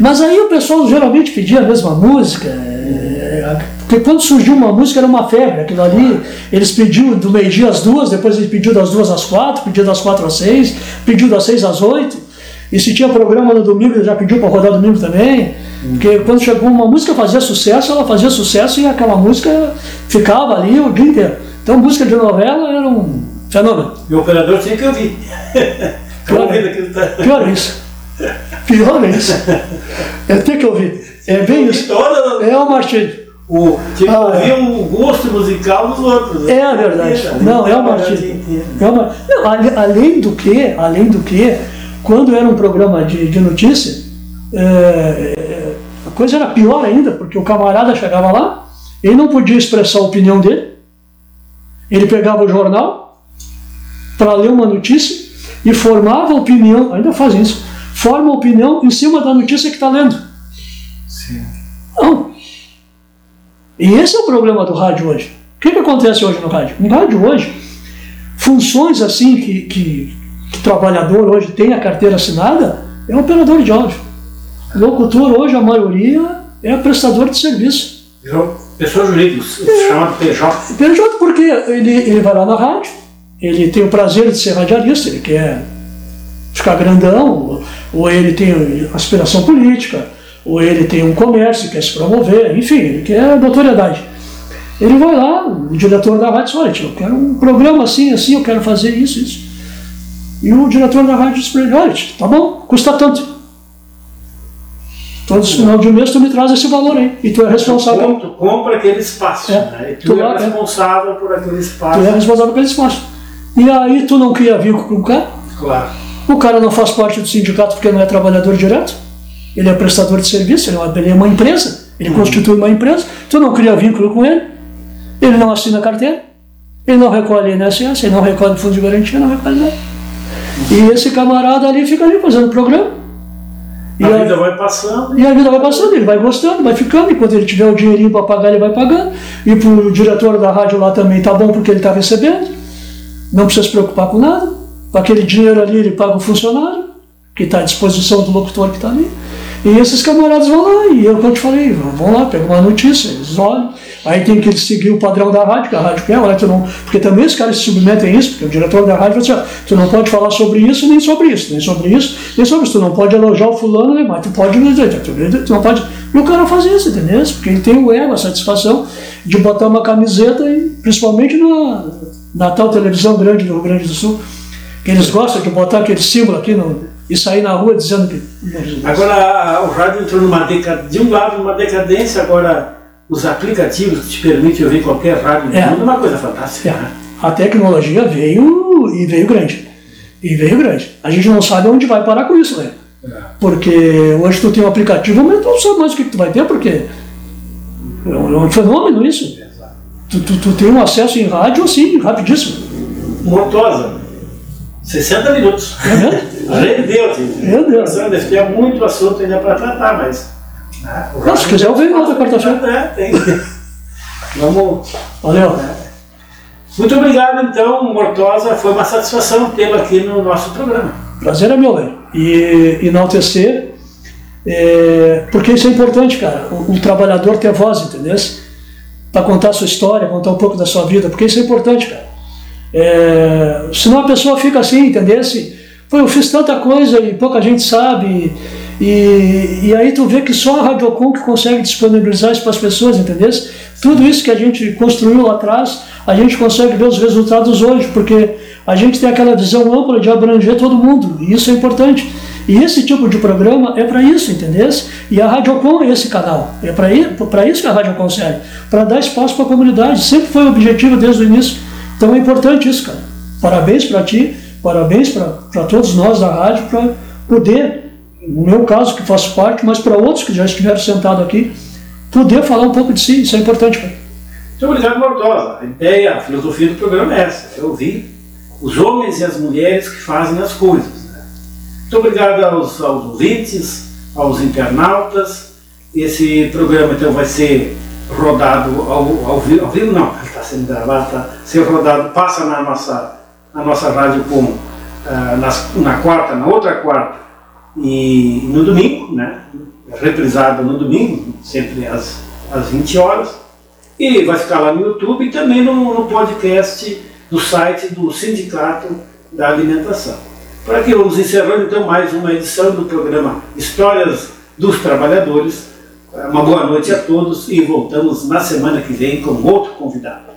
Mas aí o pessoal geralmente pedia a mesma música. É, porque quando surgiu uma música era uma febre, aquilo ali, eles pediam do meio-dia às duas, depois ele pediu das duas às quatro, pediu das quatro às seis, pediu das seis às oito. E se tinha programa no domingo, ele já pediu para rodar domingo também. Porque quando chegou uma música fazia sucesso, ela fazia sucesso e aquela música ficava ali o dia inteiro. Então música de novela era um Fenômeno. E o operador tinha que ouvir. Pior, tá- pior isso. Pior isso. É ter que ouvir. É bem isso. É o martírio. o, tinha que Ah, ouvir é. o gosto musical dos outros. né? É a verdade. Não, é o martírio. É uma, além do que, além do que, quando era um programa de, de notícia, é, é, a coisa era pior ainda, porque o camarada chegava lá, ele não podia expressar a opinião dele, ele pegava o jornal para ler uma notícia e formava a opinião, ainda faz isso, forma a opinião em cima da notícia que está lendo. Sim. Não. E esse é o problema do rádio hoje. O que, que acontece hoje no rádio? No rádio hoje, funções assim que, que, trabalhador hoje tem a carteira assinada é operador de áudio. Locutor hoje, a maioria, é prestador de serviço. Pessoa jurídica, chamado PJ. PJ porque ele, ele vai lá na rádio, ele tem o prazer de ser radialista, ele quer ficar grandão, ou, ele tem aspiração política, ou ele tem um comércio, quer se promover, enfim, ele quer notoriedade. Ele vai lá, o diretor da rádio diz, olha, eu quero um programa assim, assim, eu quero fazer isso, isso. E o diretor da rádio diz para ele, olha, tá bom, custa tanto. Todos os final de mês tu me traz esse valor aí. E tu é responsável. Tu compra aquele espaço, É. né? Tu, Tu é lá, é. responsável por aquele espaço. Tu é responsável pelo espaço. E aí tu não cria vínculo com o cara, Claro. o cara não faz parte do sindicato porque não é trabalhador direto, ele é prestador de serviço, ele é uma, ele é uma empresa, ele constitui uma empresa, tu não cria vínculo com ele, ele não assina carteira, ele não recolhe INSS, ele não recolhe fundo de garantia, não recolhe nada. E esse camarada ali fica ali fazendo programa. E A aí- vida vai passando. e a vida vai passando, ele vai gostando, vai ficando, enquanto ele tiver o dinheirinho para pagar, ele vai pagando. E pro diretor da rádio lá também tá bom porque ele está recebendo. Não precisa se preocupar com nada. Com aquele dinheiro ali ele paga o funcionário, que está à disposição do locutor que está ali. E esses camaradas vão lá, e eu que eu te falei, vão lá, pegam uma notícia, eles olham, aí tem que seguir o padrão da rádio, que a rádio quer, olha, tu não. Porque também os caras se submetem a isso, porque o diretor da rádio vai dizer, ó, tu não pode falar sobre isso, nem sobre isso, nem sobre isso, nem sobre isso, tu não pode elogiar o fulano, né, mas tu pode tu não pode. E o cara faz isso, entendeu? Porque ele tem o ego, a satisfação de botar uma camiseta, e, principalmente na, na tal televisão grande do Rio Grande do Sul, que eles gostam de botar aquele símbolo aqui no, e sair na rua dizendo que. Agora o rádio entrou numa decadência, de um lado numa decadência, agora os aplicativos que te permitem ouvir qualquer rádio É. mundo é uma coisa fantástica. É, né? a tecnologia veio e veio grande. E veio grande. A gente não sabe onde vai parar com isso, né? Porque hoje tu tem um aplicativo, mas tu não sabe mais o que, que tu vai ter, porque é um, é um fenômeno isso. Tu, tu, tu tem um acesso em rádio assim, rapidíssimo. Mortosa, 60 minutos. Mesmo? Rendeu, gente. Meu Deus. Deve ter muito assunto ainda para tratar, mas. né, Não, se quiser eu venho outra quarta-feira. É, tem. Vamos. Valeu. Muito obrigado, então, Mortosa. Foi uma satisfação tê-lo aqui no nosso programa. Prazer é meu, velho. E enaltecer, é, porque isso é importante, cara. O, o trabalhador ter voz, entendeu? Para contar a sua história, contar um pouco da sua vida, porque isso é importante, cara. É, senão a pessoa fica assim, entendeu? Se, Pô, eu fiz tanta coisa e pouca gente sabe. E, e aí tu vê que só a Radiocom que consegue disponibilizar isso para as pessoas, entendeu? Tudo isso que a gente construiu lá atrás, a gente consegue ver os resultados hoje, porque a gente tem aquela visão ampla de abranger todo mundo, e isso é importante. E esse tipo de programa é para isso, entendeu? E a Radiocom é esse canal, é para isso que a Radiocom serve, para dar espaço para a comunidade, sempre foi o objetivo desde o início. Então é importante isso, cara. Parabéns para ti, parabéns para todos nós da rádio, para poder, no meu caso que faço parte, mas para outros que já estiveram sentados aqui, poder falar um pouco de si, isso é importante, cara. Muito obrigado, Mortosa. A ideia, a filosofia do programa é essa: é ouvir os homens e as mulheres que fazem as coisas. né? Muito obrigado aos, aos ouvintes, aos internautas. Esse programa então vai ser rodado ao, ao, vivo, ao vivo, não, está sendo gravado, está ser rodado, passa na nossa, na nossa rádio com, ah, nas, na quarta, na outra quarta e no domingo, né? reprisado no domingo, sempre às, às 20 horas. E vai ficar lá no YouTube e também no, no podcast do site do Sindicato da Alimentação. Por aqui vamos encerrando então mais uma edição do programa Histórias dos Trabalhadores. Uma boa noite a todos e voltamos na semana que vem com outro convidado.